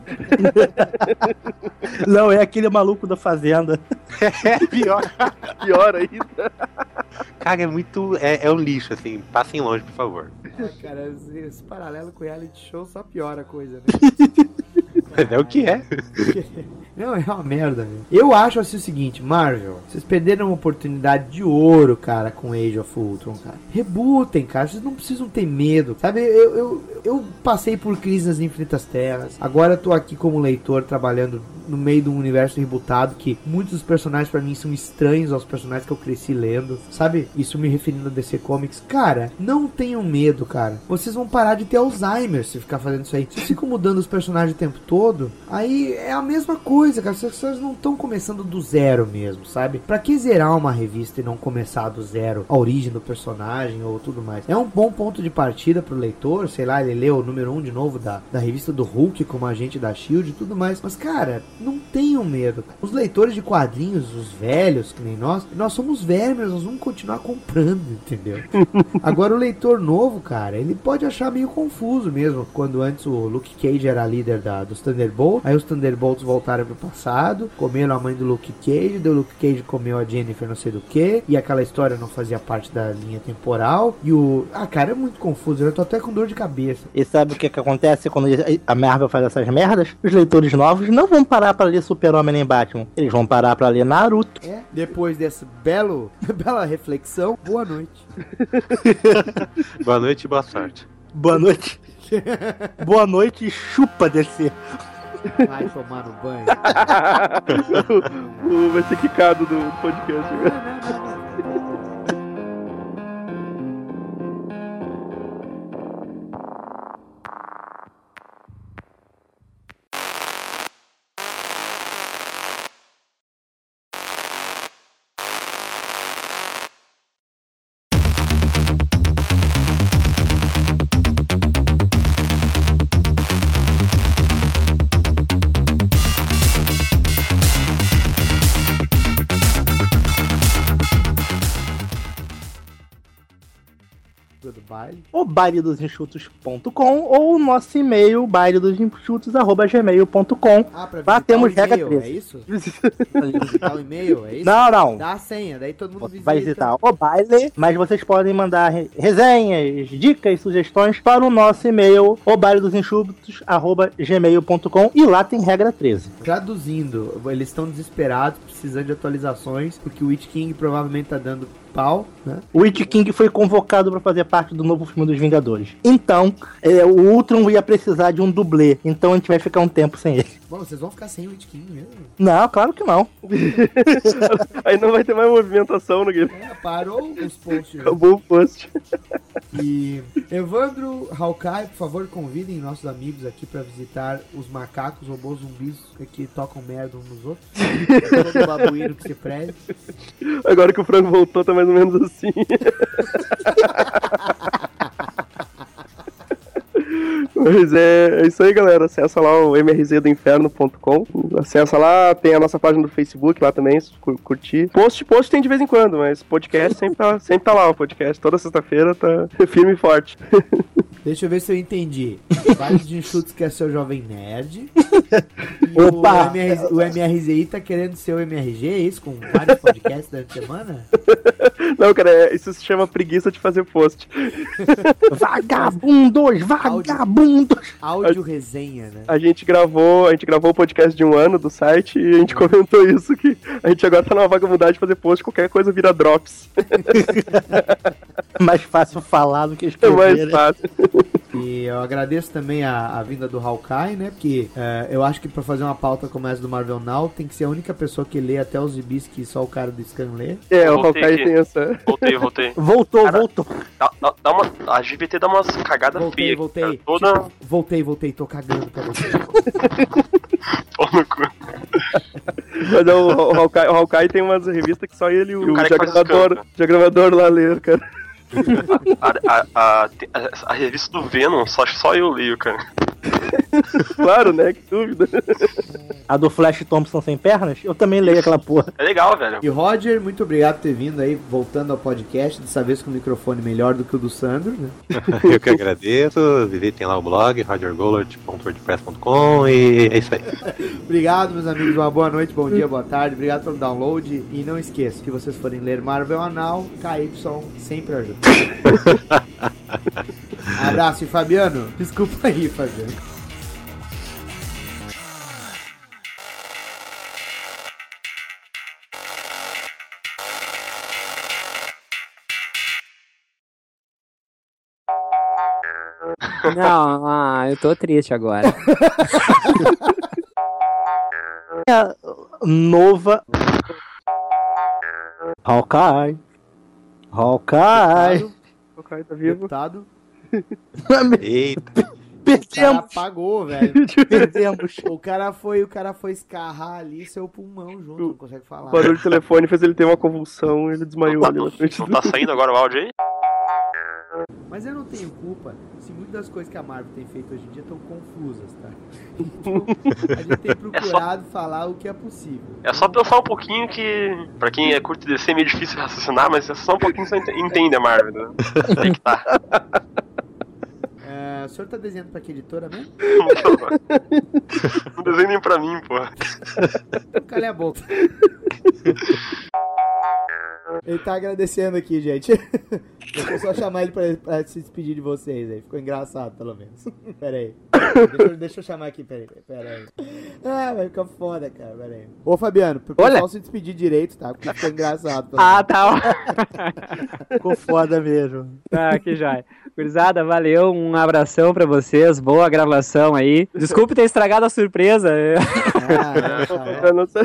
Não, é aquele maluco da fazenda. É pior. Pior ainda. Cara, é muito. É, é um lixo, assim. Passem longe, por favor. Ah, cara, esse, esse paralelo com reality show só piora a coisa, né? É o que é. Não, é uma merda, velho. Eu acho assim o seguinte, Marvel, vocês perderam uma oportunidade de ouro, cara, com Age of Ultron, cara. Rebutem, cara, vocês não precisam ter medo. Sabe, eu, eu, eu passei por crise nas infinitas terras. Agora eu tô aqui como leitor trabalhando no meio de um universo rebutado que muitos dos personagens pra mim são estranhos aos personagens que eu cresci lendo, sabe? Isso me referindo a DC Comics. Cara, não tenham medo, cara. Vocês vão parar de ter Alzheimer se ficar fazendo isso aí. Vocês ficam mudando os personagens o tempo todo, aí é a mesma coisa, cara. Vocês, vocês não estão começando do zero mesmo, sabe? Pra que zerar uma revista e não começar do zero a origem do personagem ou tudo mais? É um bom ponto de partida pro leitor, sei lá, ele lê o número 1 um de novo da, da revista do Hulk como agente da Shield e tudo mais. Mas, cara, não tenham medo. Os leitores de quadrinhos, os velhos, que nem nós, nós somos vermes, nós vamos continuar comprando, entendeu? Agora o leitor novo, cara, ele pode achar meio confuso mesmo. Quando antes o Luke Cage era líder da, dos Thunderbolts, aí os Thunderbolts voltaram pro passado, comeram a mãe do Luke Cage, o Luke Cage comeu a Jennifer não sei do que, e aquela história não fazia parte da linha temporal. E o. Ah, cara, é muito confuso, eu tô até com dor de cabeça. E sabe o que, que acontece quando a Marvel faz essas merdas? Os leitores novos não vão parar pra ler Super-Homem nem Batman. Eles vão parar pra ler Naruto. É, depois dessa belo, bela reflexão, boa noite. Boa noite e boa sorte. Boa noite. Boa noite e chupa descer. Vai tomar no banho. O- Vai ser quicado do, podcast. Baile. O baile dos enxutos.com ou o nosso e-mail baile dos enxutos@gmail.com. Ah, pra Lá visitar temos o regra e-mail, 13. É isso? visitar o e-mail, é isso? Não, não. Dá a senha, daí todo mundo visita. Vai visitar o baile, mas vocês podem mandar re- resenhas, dicas, sugestões para o nosso e-mail, o baile dos enxutos@gmail.com e lá tem regra 13. Traduzindo, eles estão desesperados, precisando de atualizações, porque o Witch King provavelmente tá dando pau, né? O Witch King foi convocado para fazer parte do novo filme dos Vingadores. Então, é, o Ultron ia precisar de um dublê. Então a gente vai ficar um tempo sem ele. Bom, vocês vão ficar sem o Witch King mesmo? Não, claro que não. Aí não vai ter mais movimentação no game. É, parou os posts. Acabou o post. E Evandro, Hawkeye, por favor, convidem nossos amigos aqui pra visitar os macacos, robôs zumbis que tocam merda uns nos outros. Todo babuíno que se preze. Agora que o Franco voltou, tá mais ou menos assim. Mas é, é isso aí, galera. Acessa lá o mrzdoinferno.com. Acessa lá, tem a nossa página do Facebook lá também, se curtir. Post, post tem de vez em quando, mas podcast sempre tá, sempre tá lá o podcast. Toda sexta-feira tá firme e forte. Deixa eu ver se eu entendi. Baile de enxutos quer ser o Jovem Nerd. E o, Opa! MRZ, o MRZI tá querendo ser o MRG, é isso? Com vários podcasts durante a semana? Não, cara, é- isso se chama preguiça de fazer post. Vagabundos, vagabundos. Áudio resenha, né? A gente gravou, a gente gravou o podcast de um ano do site e a gente comentou isso, que a gente agora tá numa vagabundagem de fazer post, qualquer coisa vira drops. Mais fácil falar do que É escrever. mais né? fácil. E eu agradeço também a, a vinda do Hawkeye, né? Porque é, eu acho que pra fazer uma pauta como essa do Marvel Now, tem que ser a única pessoa que lê até os gibis que só o cara do Scan lê. É, o Hawkeye tem essa. Voltei, voltei. Voltou, voltou. Dá, dá- uma, a GVT dá umas cagadas Voltei, feias. voltei. cara. Toda. Tipo, voltei, voltei, tô cagando pra você. Pô no cu. Mas é o, o, Hawkeye, o Hawkeye tem umas revistas que só ele e o, o cara diagramador, diagramador lá lê, cara. A, a, a, a- revista do Venom, só, só eu leio, cara. Claro, né? Que dúvida. A do Flash Thompson sem pernas, eu também leio aquela porra. É legal, velho. E Roger, muito obrigado por ter vindo aí, voltando ao podcast, dessa vez com o microfone melhor do que o do Sandro, né? Eu que agradeço. Visitem lá o blog, rogergolart.wordpress.com e é isso aí. Obrigado, meus amigos. Uma boa noite, bom dia, boa tarde. Obrigado pelo download. E não esqueça, se vocês forem ler Marvel Anal, KY sempre ajuda. Abraço e Fabiano. Desculpa aí, Fabiano. Não, ah, eu tô triste agora. Nova. Hawkeye. Hawkeye. Hawkeye tá vivo. Deputado. Eita. O cara Perdemos. apagou, velho. Perdemos. O cara foi, o cara foi escarrar ali seu pulmão junto, não consegue falar. O barulho do telefone fez ele ter uma convulsão e ele desmaiou ali na frente Não do... tá saindo agora o áudio aí? Mas eu não tenho culpa se muitas das coisas que a Marvel tem feito hoje em dia estão confusas, tá? Então, a gente tem procurado falar o que é possível. É só pensar um pouquinho que, pra quem é curto DC, é meio difícil raciocinar, mas é só um pouquinho que você ente- entende a Marvel, né? Aí que tá. O senhor tá desenhando pra que editora mesmo? Não desenho nem pra mim, pô. Então cala a boca. Ele tá agradecendo aqui, gente. Eu só chamar ele pra, pra se despedir de vocês aí. Ficou engraçado, pelo menos. Pera aí. Deixa, eu- deixa eu chamar aqui, pera aí. Pera aí. Ah, vai ficar foda, cara. Pera aí. Ô, Fabiano, pro Olha. pessoal se despedir direito, tá? Porque ficou engraçado. Ah, tá. Ficou foda mesmo. Tá, que joia. Gurizada, valeu, um abração pra vocês, boa gravação aí. Desculpe ter estragado a surpresa. Ah, é. Eu não sei.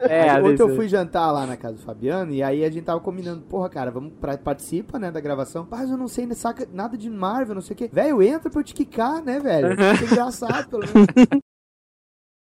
É, ontem eu fui jantar lá na casa do Fabiano e aí a gente tava combinando, porra, cara, vamos pra, participa, né, da gravação. Mas eu não sei, saca nada de Marvel, não sei o quê. Velho, entra pra eu te quicar, né, velho? Fica engraçado, pelo menos.